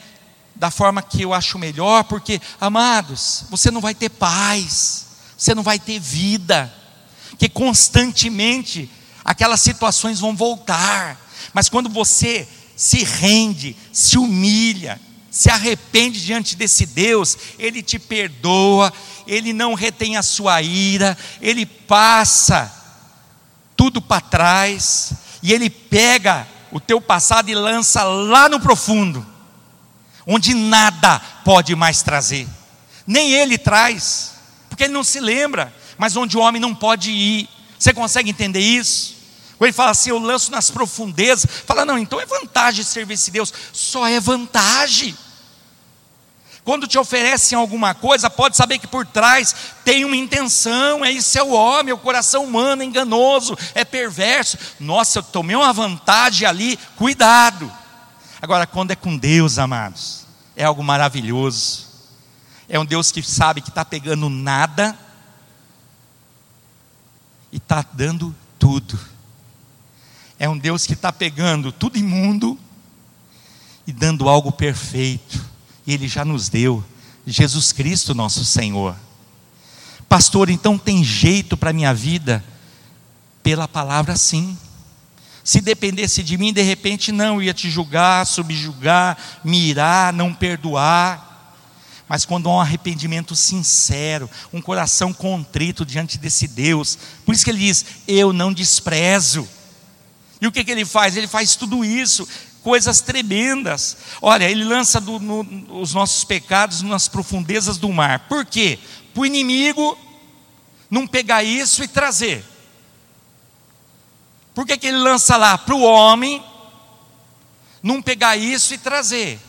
da forma que eu acho melhor, porque, amados, você não vai ter paz, você não vai ter vida, que constantemente aquelas situações vão voltar, mas quando você se rende, se humilha, se arrepende diante desse Deus, Ele te perdoa, Ele não retém a sua ira, Ele passa tudo para trás, e Ele pega o teu passado e lança lá no profundo onde nada pode mais trazer, nem ele traz, porque ele não se lembra, mas onde o homem não pode ir. Você consegue entender isso? Quando ele fala assim, eu lanço nas profundezas, fala, não, então é vantagem servir esse Deus, só é vantagem. Quando te oferecem alguma coisa, pode saber que por trás tem uma intenção, é isso é o homem, o coração humano é enganoso, é perverso. Nossa, eu tomei uma vantagem ali, cuidado. Agora, quando é com Deus, amados, é algo maravilhoso. É um Deus que sabe que está pegando nada e está dando tudo. É um Deus que está pegando tudo imundo e dando algo perfeito. E Ele já nos deu. Jesus Cristo, nosso Senhor. Pastor, então tem jeito para a minha vida? Pela palavra, sim. Se dependesse de mim, de repente não, ia te julgar, subjugar, mirar, não perdoar. Mas quando há um arrependimento sincero, um coração contrito diante desse Deus, por isso que ele diz: Eu não desprezo. E o que, que ele faz? Ele faz tudo isso, coisas tremendas. Olha, ele lança do, no, os nossos pecados nas profundezas do mar. Por quê? Para o inimigo não pegar isso e trazer. Por que, que ele lança lá? Para o homem não pegar isso e trazer.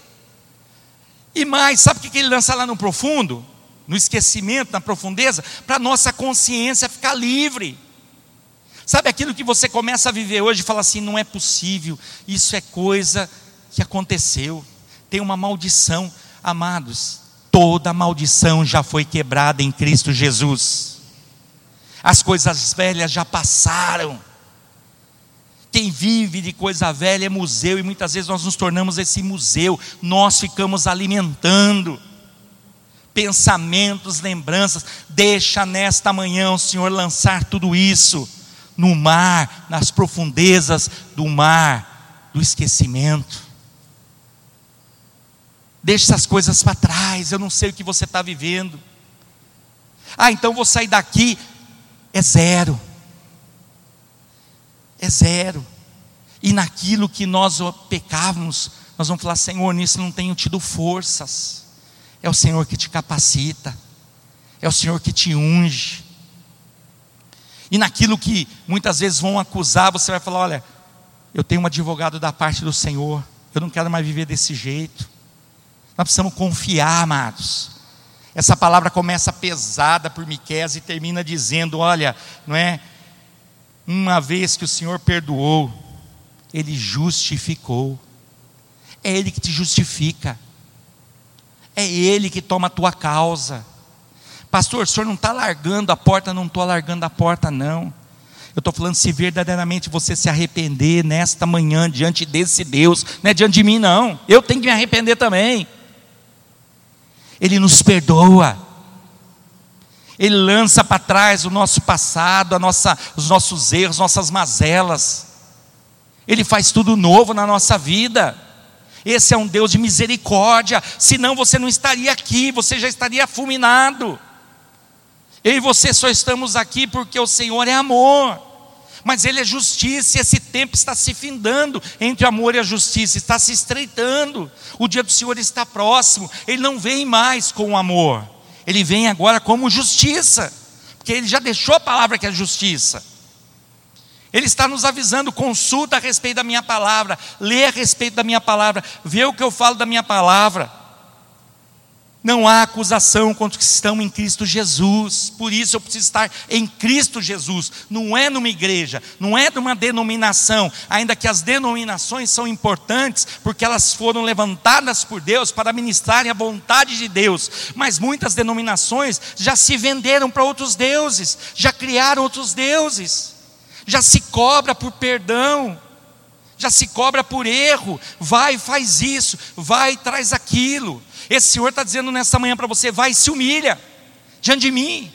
E mais, sabe o que, que ele lança lá no profundo? No esquecimento, na profundeza? Para nossa consciência ficar livre. Sabe aquilo que você começa a viver hoje e fala assim: não é possível, isso é coisa que aconteceu, tem uma maldição. Amados, toda maldição já foi quebrada em Cristo Jesus, as coisas velhas já passaram, quem vive de coisa velha é museu, e muitas vezes nós nos tornamos esse museu, nós ficamos alimentando pensamentos, lembranças. Deixa nesta manhã o Senhor lançar tudo isso no mar, nas profundezas do mar, do esquecimento. Deixa essas coisas para trás, eu não sei o que você está vivendo. Ah, então vou sair daqui, é zero é zero. E naquilo que nós pecávamos, nós vamos falar: Senhor, nisso não tenho tido forças. É o Senhor que te capacita, é o Senhor que te unge. E naquilo que muitas vezes vão acusar, você vai falar: Olha, eu tenho um advogado da parte do Senhor, eu não quero mais viver desse jeito. Nós precisamos confiar, amados. Essa palavra começa pesada por Miqués e termina dizendo: Olha, não é? Uma vez que o Senhor perdoou, Ele justificou. É Ele que te justifica. É Ele que toma a tua causa. Pastor, o senhor não está largando a porta, não estou largando a porta, não. Eu estou falando se verdadeiramente você se arrepender nesta manhã diante desse Deus, não é diante de mim, não. Eu tenho que me arrepender também. Ele nos perdoa. Ele lança para trás o nosso passado, nossa, os nossos erros, nossas mazelas. Ele faz tudo novo na nossa vida. Esse é um Deus de misericórdia, senão você não estaria aqui, você já estaria fulminado. Eu e você só estamos aqui porque o Senhor é amor. Mas Ele é justiça, e esse tempo está se findando entre o amor e a justiça, está se estreitando. O dia do Senhor está próximo, Ele não vem mais com o amor, Ele vem agora como justiça, porque Ele já deixou a palavra que é justiça. Ele está nos avisando, consulta a respeito da minha palavra, lê a respeito da minha palavra, vê o que eu falo da minha palavra. Não há acusação contra os que estão em Cristo Jesus. Por isso eu preciso estar em Cristo Jesus. Não é numa igreja, não é numa denominação, ainda que as denominações são importantes, porque elas foram levantadas por Deus para ministrarem a vontade de Deus. Mas muitas denominações já se venderam para outros deuses, já criaram outros deuses, já se cobra por perdão já se cobra por erro, vai, faz isso, vai, traz aquilo. Esse Senhor está dizendo nessa manhã para você: vai e se humilha diante de mim,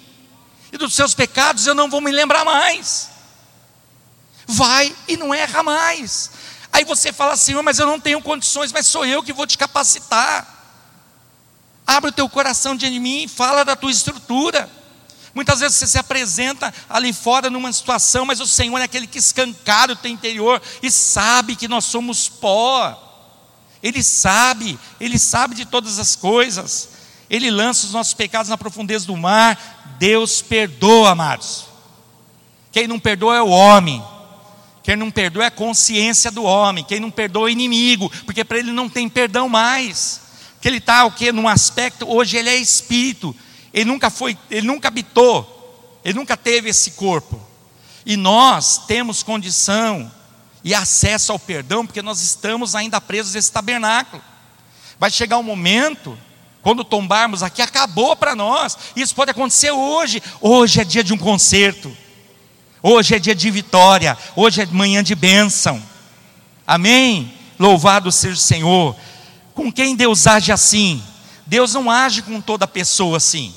e dos seus pecados eu não vou me lembrar mais. Vai e não erra mais. Aí você fala, Senhor, mas eu não tenho condições, mas sou eu que vou te capacitar. Abre o teu coração diante de mim, fala da tua estrutura. Muitas vezes você se apresenta ali fora numa situação, mas o Senhor é aquele que escancara o teu interior e sabe que nós somos pó. Ele sabe, Ele sabe de todas as coisas. Ele lança os nossos pecados na profundeza do mar. Deus perdoa, amados. Quem não perdoa é o homem. Quem não perdoa é a consciência do homem. Quem não perdoa é o inimigo, porque para ele não tem perdão mais. Que ele está o que num aspecto hoje ele é espírito. Ele nunca foi, ele nunca habitou, ele nunca teve esse corpo. E nós temos condição e acesso ao perdão, porque nós estamos ainda presos nesse tabernáculo. Vai chegar um momento, quando tombarmos aqui, acabou para nós. Isso pode acontecer hoje. Hoje é dia de um concerto. Hoje é dia de vitória. Hoje é manhã de bênção. Amém? Louvado seja o Senhor. Com quem Deus age assim? Deus não age com toda pessoa assim.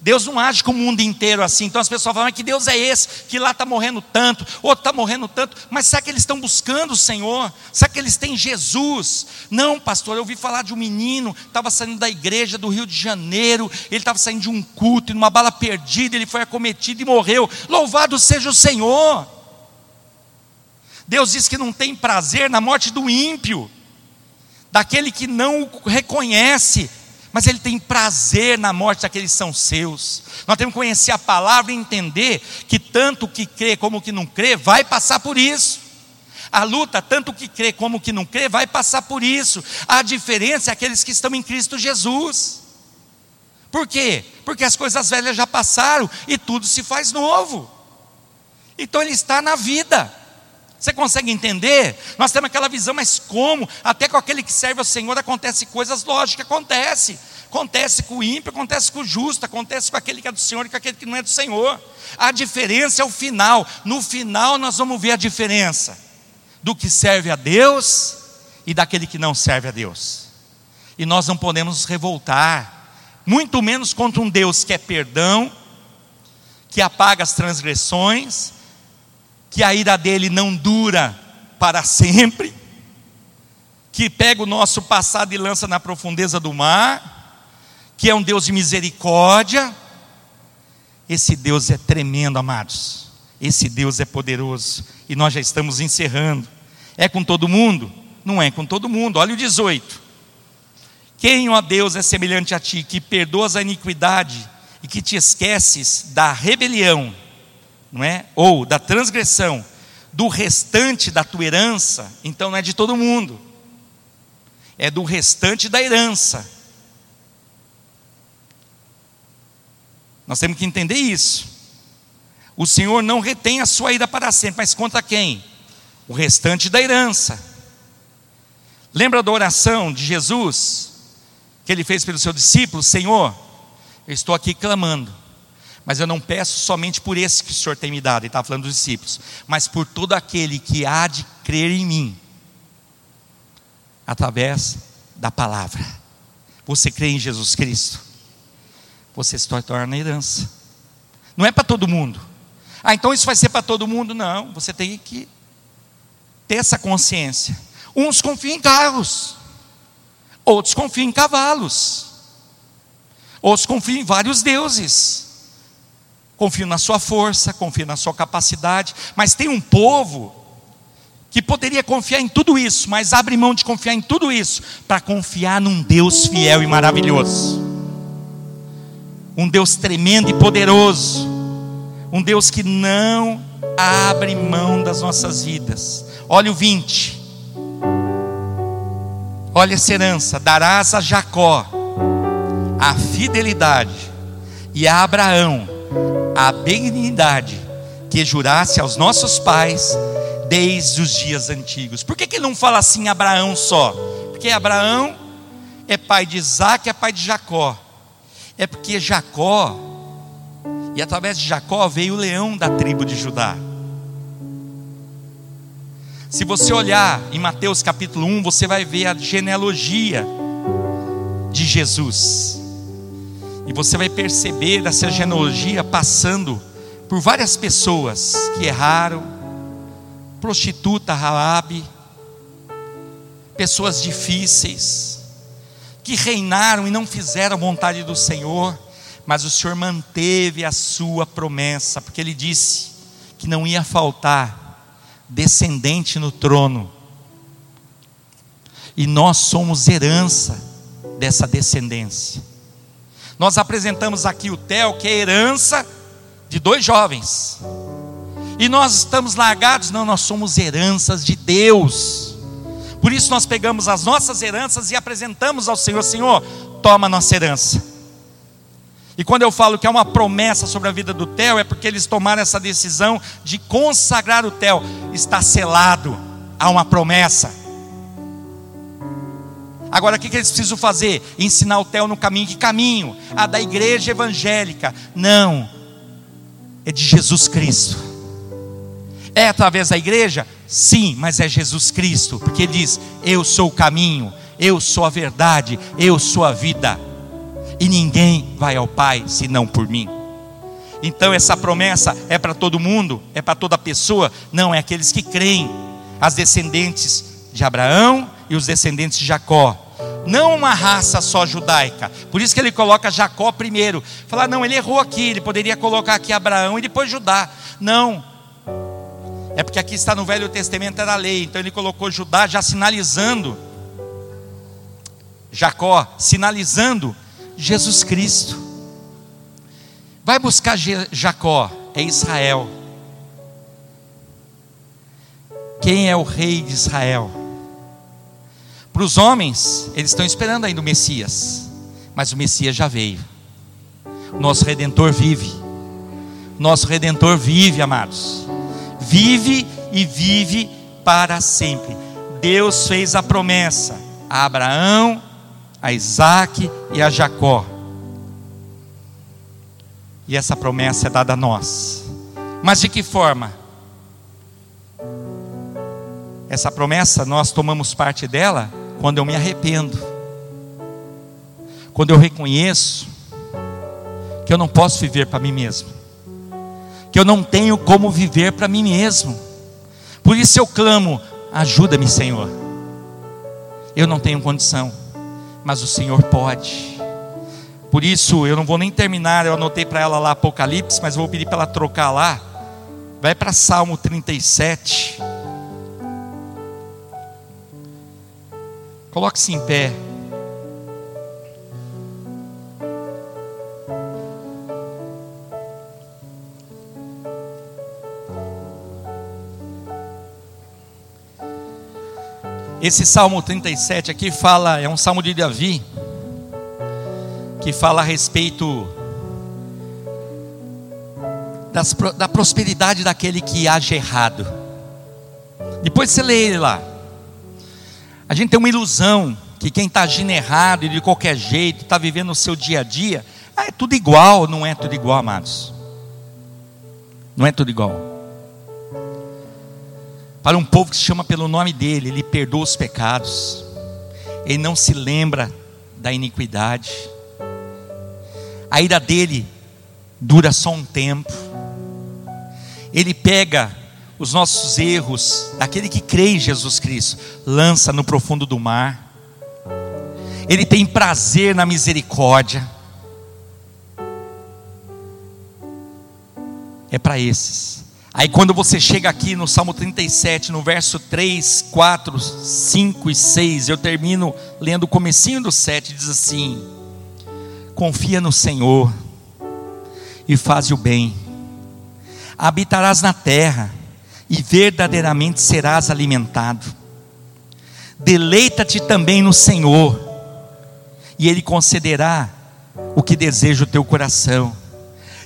Deus não age com o mundo inteiro assim. Então as pessoas falam que Deus é esse, que lá está morrendo tanto, outro está morrendo tanto. Mas será que eles estão buscando o Senhor? Será que eles têm Jesus? Não, pastor, eu ouvi falar de um menino, estava saindo da igreja do Rio de Janeiro, ele estava saindo de um culto, numa bala perdida, ele foi acometido e morreu. Louvado seja o Senhor. Deus diz que não tem prazer na morte do ímpio, daquele que não o reconhece, mas ele tem prazer na morte daqueles que são seus. Nós temos que conhecer a palavra e entender que tanto o que crê como o que não crê vai passar por isso. A luta, tanto o que crê como o que não crê, vai passar por isso. A diferença é aqueles que estão em Cristo Jesus. Por quê? Porque as coisas velhas já passaram e tudo se faz novo. Então ele está na vida. Você consegue entender? Nós temos aquela visão, mas como? Até com aquele que serve ao Senhor acontece coisas lógicas, acontece. Acontece com o ímpio, acontece com o justo, acontece com aquele que é do Senhor e com aquele que não é do Senhor. A diferença é o final. No final nós vamos ver a diferença do que serve a Deus e daquele que não serve a Deus. E nós não podemos nos revoltar, muito menos contra um Deus que é perdão, que apaga as transgressões, que a ira dele não dura para sempre, que pega o nosso passado e lança na profundeza do mar, que é um Deus de misericórdia. Esse Deus é tremendo, amados. Esse Deus é poderoso. E nós já estamos encerrando. É com todo mundo? Não é com todo mundo. Olha o 18. Quem, ó Deus, é semelhante a ti, que perdoas a iniquidade e que te esqueces da rebelião não é? Ou da transgressão do restante da tua herança, então não é de todo mundo. É do restante da herança. Nós temos que entender isso. O Senhor não retém a sua ira para sempre, mas contra quem? O restante da herança. Lembra da oração de Jesus que ele fez pelo seu discípulo? Senhor, eu estou aqui clamando mas eu não peço somente por esse que o Senhor tem me dado, ele estava falando dos discípulos, mas por todo aquele que há de crer em mim, através da palavra. Você crê em Jesus Cristo, você se torna herança. Não é para todo mundo. Ah, então isso vai ser para todo mundo? Não, você tem que ter essa consciência. Uns confiam em carros, outros confiam em cavalos, outros confiam em vários deuses. Confio na sua força, confio na sua capacidade, mas tem um povo que poderia confiar em tudo isso, mas abre mão de confiar em tudo isso para confiar num Deus fiel e maravilhoso. Um Deus tremendo e poderoso. Um Deus que não abre mão das nossas vidas. Olha o 20. Olha essa herança: darás a Jacó a fidelidade e a Abraão a benignidade que jurasse aos nossos pais desde os dias antigos. Por que, que ele não fala assim Abraão só? Porque Abraão é pai de Isaac, é pai de Jacó. É porque Jacó, e através de Jacó veio o leão da tribo de Judá. Se você olhar em Mateus capítulo 1, você vai ver a genealogia de Jesus. E você vai perceber essa genealogia passando por várias pessoas que erraram, prostituta Raabe, pessoas difíceis, que reinaram e não fizeram a vontade do Senhor, mas o Senhor manteve a sua promessa, porque ele disse que não ia faltar descendente no trono. E nós somos herança dessa descendência. Nós apresentamos aqui o Theo, que é herança de dois jovens e nós estamos largados, não, nós somos heranças de Deus. Por isso nós pegamos as nossas heranças e apresentamos ao Senhor: Senhor, toma nossa herança. E quando eu falo que é uma promessa sobre a vida do Theo, é porque eles tomaram essa decisão de consagrar o Theo. Está selado, há uma promessa. Agora o que, eles precisam fazer? Ensinar o Theo no caminho. Que caminho? A da igreja evangélica. Não, é de Jesus Cristo. É através da igreja? Sim, mas é Jesus Cristo, porque ele diz: Eu sou o caminho, eu sou a verdade, eu sou a vida, e ninguém vai ao Pai senão por mim. Então essa promessa é para todo mundo, é para toda pessoa, não é aqueles que creem, as descendentes de Abraão e os descendentes de Jacó. Não uma raça só judaica. Por isso que ele coloca Jacó primeiro. Falar, não, ele errou aqui, ele poderia colocar aqui Abraão e depois Judá. Não, é porque aqui está no Velho Testamento era a lei, então ele colocou Judá já sinalizando Jacó, sinalizando Jesus Cristo. Vai buscar Jacó, é Israel. Quem é o rei de Israel? Para os homens, eles estão esperando ainda o Messias, mas o Messias já veio. Nosso redentor vive. Nosso redentor vive, amados vive e vive para sempre. Deus fez a promessa a Abraão, a Isaac e a Jacó. E essa promessa é dada a nós. Mas de que forma? Essa promessa, nós tomamos parte dela quando eu me arrependo. Quando eu reconheço que eu não posso viver para mim mesmo que eu não tenho como viver para mim mesmo. Por isso eu clamo: ajuda-me, Senhor. Eu não tenho condição, mas o Senhor pode. Por isso eu não vou nem terminar, eu anotei para ela lá Apocalipse, mas vou pedir para ela trocar lá. Vai para Salmo 37. Coloque-se em pé. Esse Salmo 37 aqui fala, é um salmo de Davi, que fala a respeito das, da prosperidade daquele que age errado. Depois você lê ele lá. A gente tem uma ilusão que quem está agindo errado e de qualquer jeito, está vivendo o seu dia a dia, ah, é tudo igual, não é tudo igual, amados. Não é tudo igual. Para um povo que se chama pelo nome dele, ele perdoa os pecados, ele não se lembra da iniquidade, a ira dele dura só um tempo, ele pega os nossos erros, daquele que crê em Jesus Cristo, lança no profundo do mar, ele tem prazer na misericórdia, é para esses. Aí quando você chega aqui no Salmo 37, no verso 3, 4, 5 e 6, eu termino lendo o comecinho do 7, diz assim: Confia no Senhor e faz o bem. Habitarás na terra e verdadeiramente serás alimentado. Deleita-te também no Senhor, e Ele concederá o que deseja o teu coração.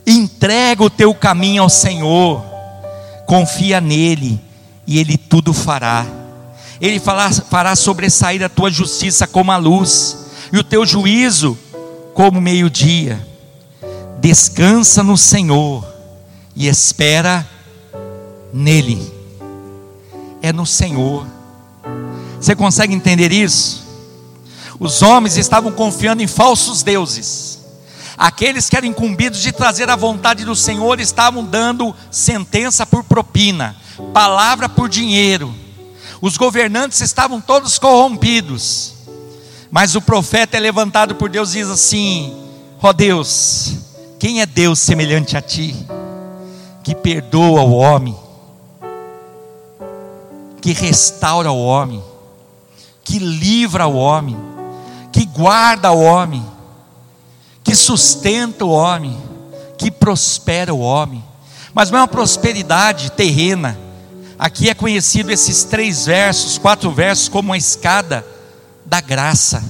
Entrega o teu caminho ao Senhor, confia nele, e Ele tudo fará. Ele fará, sobressair a tua justiça como a luz, e o teu juízo como meio-dia. Descansa no Senhor e espera nele. É no Senhor. Você consegue entender isso? Os homens estavam confiando em falsos deuses. Aqueles que eram incumbidos de trazer a vontade do Senhor estavam dando sentença por propina, palavra por dinheiro. Os governantes estavam todos corrompidos. Mas o profeta é levantado por Deus e diz assim: Ó oh Deus, quem é Deus semelhante a ti, que perdoa o homem, que restaura o homem, que livra o homem, que guarda o homem, que sustenta o homem, que prospera o homem. Mas não é uma prosperidade terrena. Aqui é conhecido esses três versos, quatro versos, como uma escada da graça.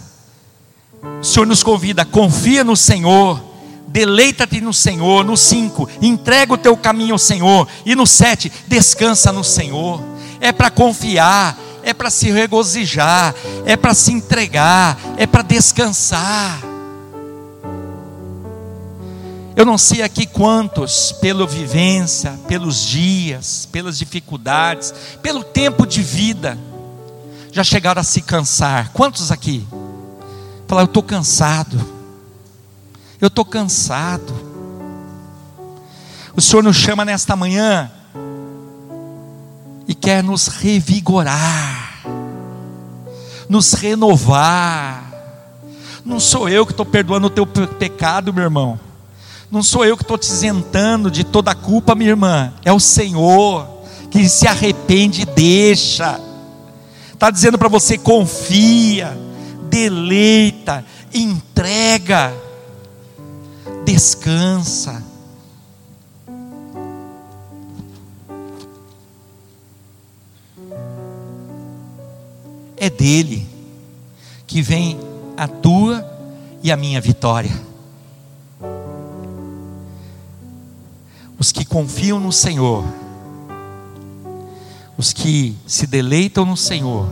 O Senhor nos convida, confia no Senhor, deleita-te no Senhor. No cinco, entrega o teu caminho ao Senhor. E no sete, descansa no Senhor. É para confiar, é para se regozijar, é para se entregar, é para descansar. Eu não sei aqui quantos, pela vivência, pelos dias, pelas dificuldades, pelo tempo de vida, já chegaram a se cansar. Quantos aqui? Falar, eu estou cansado. Eu estou cansado. O Senhor nos chama nesta manhã e quer nos revigorar, nos renovar. Não sou eu que estou perdoando o teu pecado, meu irmão. Não sou eu que estou te isentando de toda a culpa, minha irmã. É o Senhor que se arrepende e deixa. Está dizendo para você: confia, deleita, entrega, descansa. É dele que vem a tua e a minha vitória. Os que confiam no Senhor os que se deleitam no Senhor,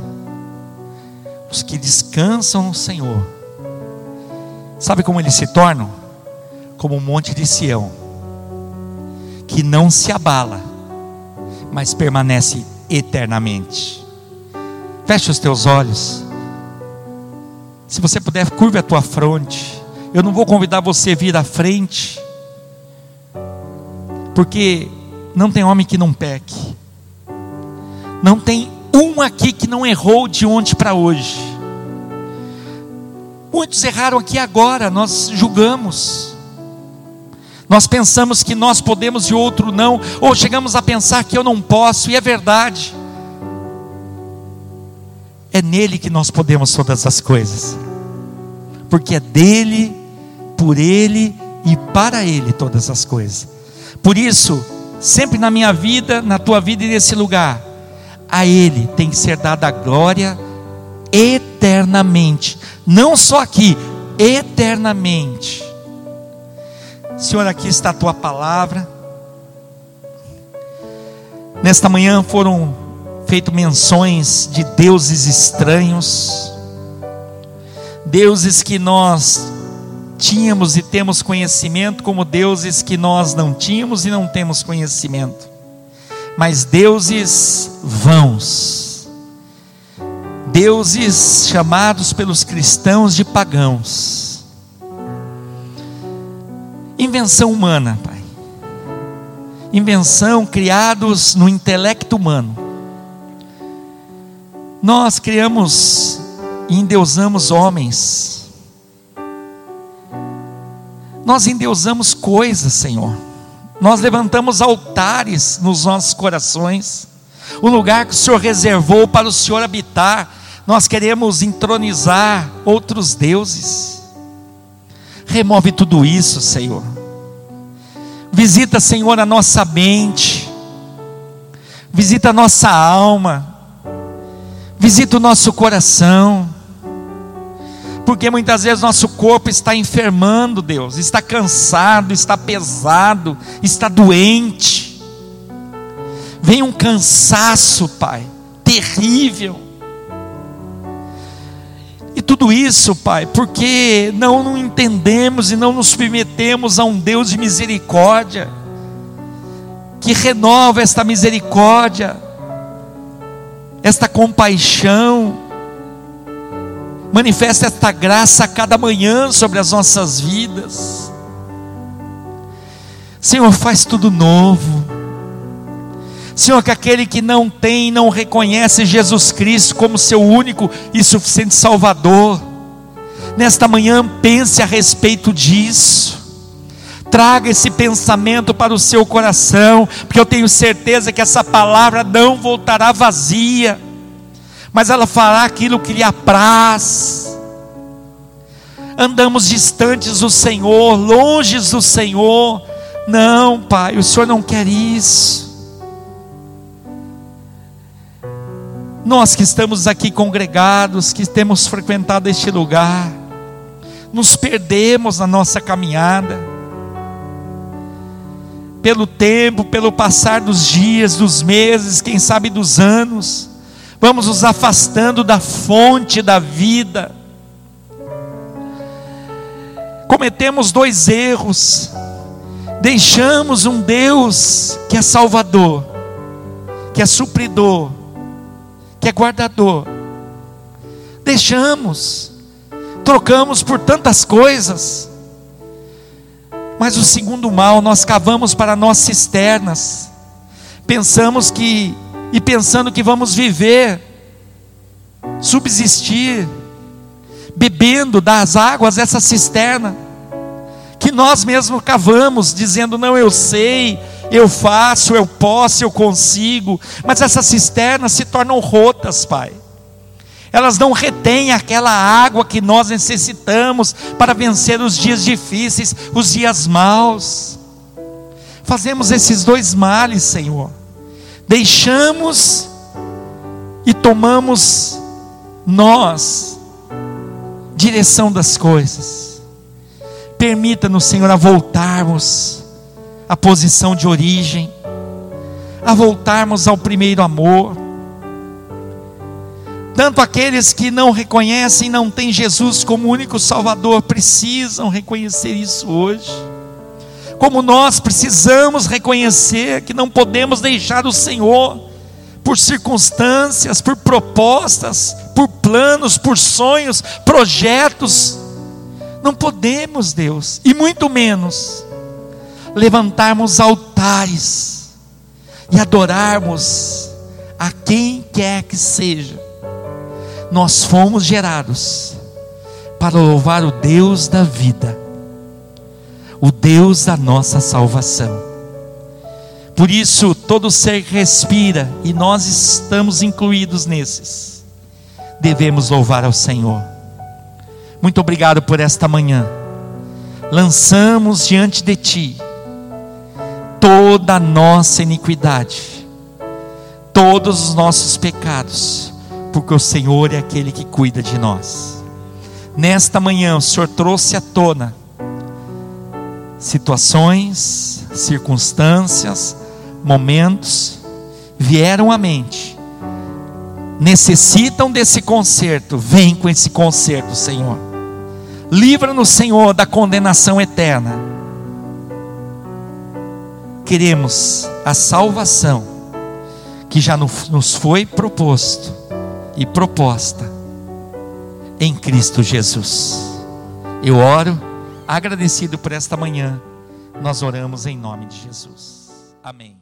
os que descansam no Senhor, sabe como eles se tornam? Como um monte de Sião, que não se abala, mas permanece eternamente. Feche os teus olhos. Se você puder, curve a tua fronte. Eu não vou convidar você a vir à frente, porque não tem homem que não peque. Não tem um aqui que não errou de ontem para hoje. Muitos erraram aqui agora, nós julgamos. Nós pensamos que nós podemos e outro não, ou chegamos a pensar que eu não posso, e é verdade. É nele que nós podemos todas as coisas, porque é dele, por ele e para ele todas as coisas. Por isso, sempre na minha vida, na tua vida e nesse lugar, a Ele tem que ser dada a glória eternamente, não só aqui, eternamente. Senhor, aqui está a tua palavra. Nesta manhã foram feitas menções de deuses estranhos, deuses que nós tínhamos e temos conhecimento, como deuses que nós não tínhamos e não temos conhecimento. Mas deuses vãos, deuses chamados pelos cristãos de pagãos, invenção humana, Pai, invenção criados no intelecto humano. Nós criamos e endeusamos homens, nós endeusamos coisas, Senhor Nós levantamos altares nos nossos corações, o lugar que o Senhor reservou para o Senhor habitar. Nós queremos entronizar outros deuses. Remove tudo isso, Senhor. Visita, Senhor, a nossa mente. Visita a nossa alma. Visita o nosso coração porque muitas vezes nosso corpo está enfermando, Deus, está cansado, está pesado, está doente. Vem um cansaço, Pai, terrível. E tudo isso, Pai, porque não, não entendemos e não nos submetemos a um Deus de misericórdia, que renova esta misericórdia, esta compaixão, Manifesta esta graça a cada manhã sobre as nossas vidas. Senhor, faz tudo novo. Senhor, que aquele que não tem, não reconhece Jesus Cristo como seu único e suficiente Salvador, nesta manhã pense a respeito disso. Traga esse pensamento para o seu coração, porque eu tenho certeza que essa palavra não voltará vazia mas ela fará aquilo que lhe apraz. Andamos distantes do Senhor, longes do Senhor. Não, Pai, o Senhor não quer isso. Nós que estamos aqui congregados, que temos frequentado este lugar, nos perdemos na nossa caminhada, pelo tempo, pelo passar dos dias, dos meses, quem sabe dos anos, vamos nos afastando da fonte da vida. Cometemos dois erros, deixamos um Deus que é Salvador, que é supridor, que é guardador, deixamos, trocamos por tantas coisas, mas o segundo mal, nós cavamos para nós cisternas, pensamos que e pensando que vamos viver, subsistir, bebendo das águas dessa cisterna, que nós mesmos cavamos, dizendo: não, eu sei, eu faço, eu posso, eu consigo, mas essas cisternas se tornam rotas, Pai. Elas não retêm aquela água que nós necessitamos para vencer os dias difíceis, os dias maus. Fazemos esses dois males, Senhor deixamos e tomamos nós direção das coisas. Permita-nos, Senhor, a voltarmos à posição de origem, a voltarmos ao primeiro amor. Tanto aqueles que não reconhecem, não têm Jesus como único Salvador, precisam reconhecer isso hoje como nós precisamos reconhecer que não podemos deixar o Senhor por circunstâncias, por propostas, por planos, por sonhos, projetos. Não podemos, Deus, e muito menos levantarmos altares e adorarmos a quem quer que seja. Nós fomos gerados para louvar o Deus da vida o Deus da nossa salvação. Por isso, todo ser que respira, e nós estamos incluídos nesses, devemos louvar ao Senhor. Muito obrigado por esta manhã. Lançamos diante de Ti toda a nossa iniquidade, todos os nossos pecados, porque o Senhor é aquele que cuida de nós. Nesta manhã, o Senhor trouxe à tona situações, circunstâncias, momentos vieram à mente, necessitam desse conserto, vem com esse conserto, Senhor. Livra-nos, Senhor, da condenação eterna. Queremos a salvação que já nos foi proposto e proposta em Cristo Jesus. Eu oro agradecido por esta manhã, nós oramos em nome de Jesus. Amém.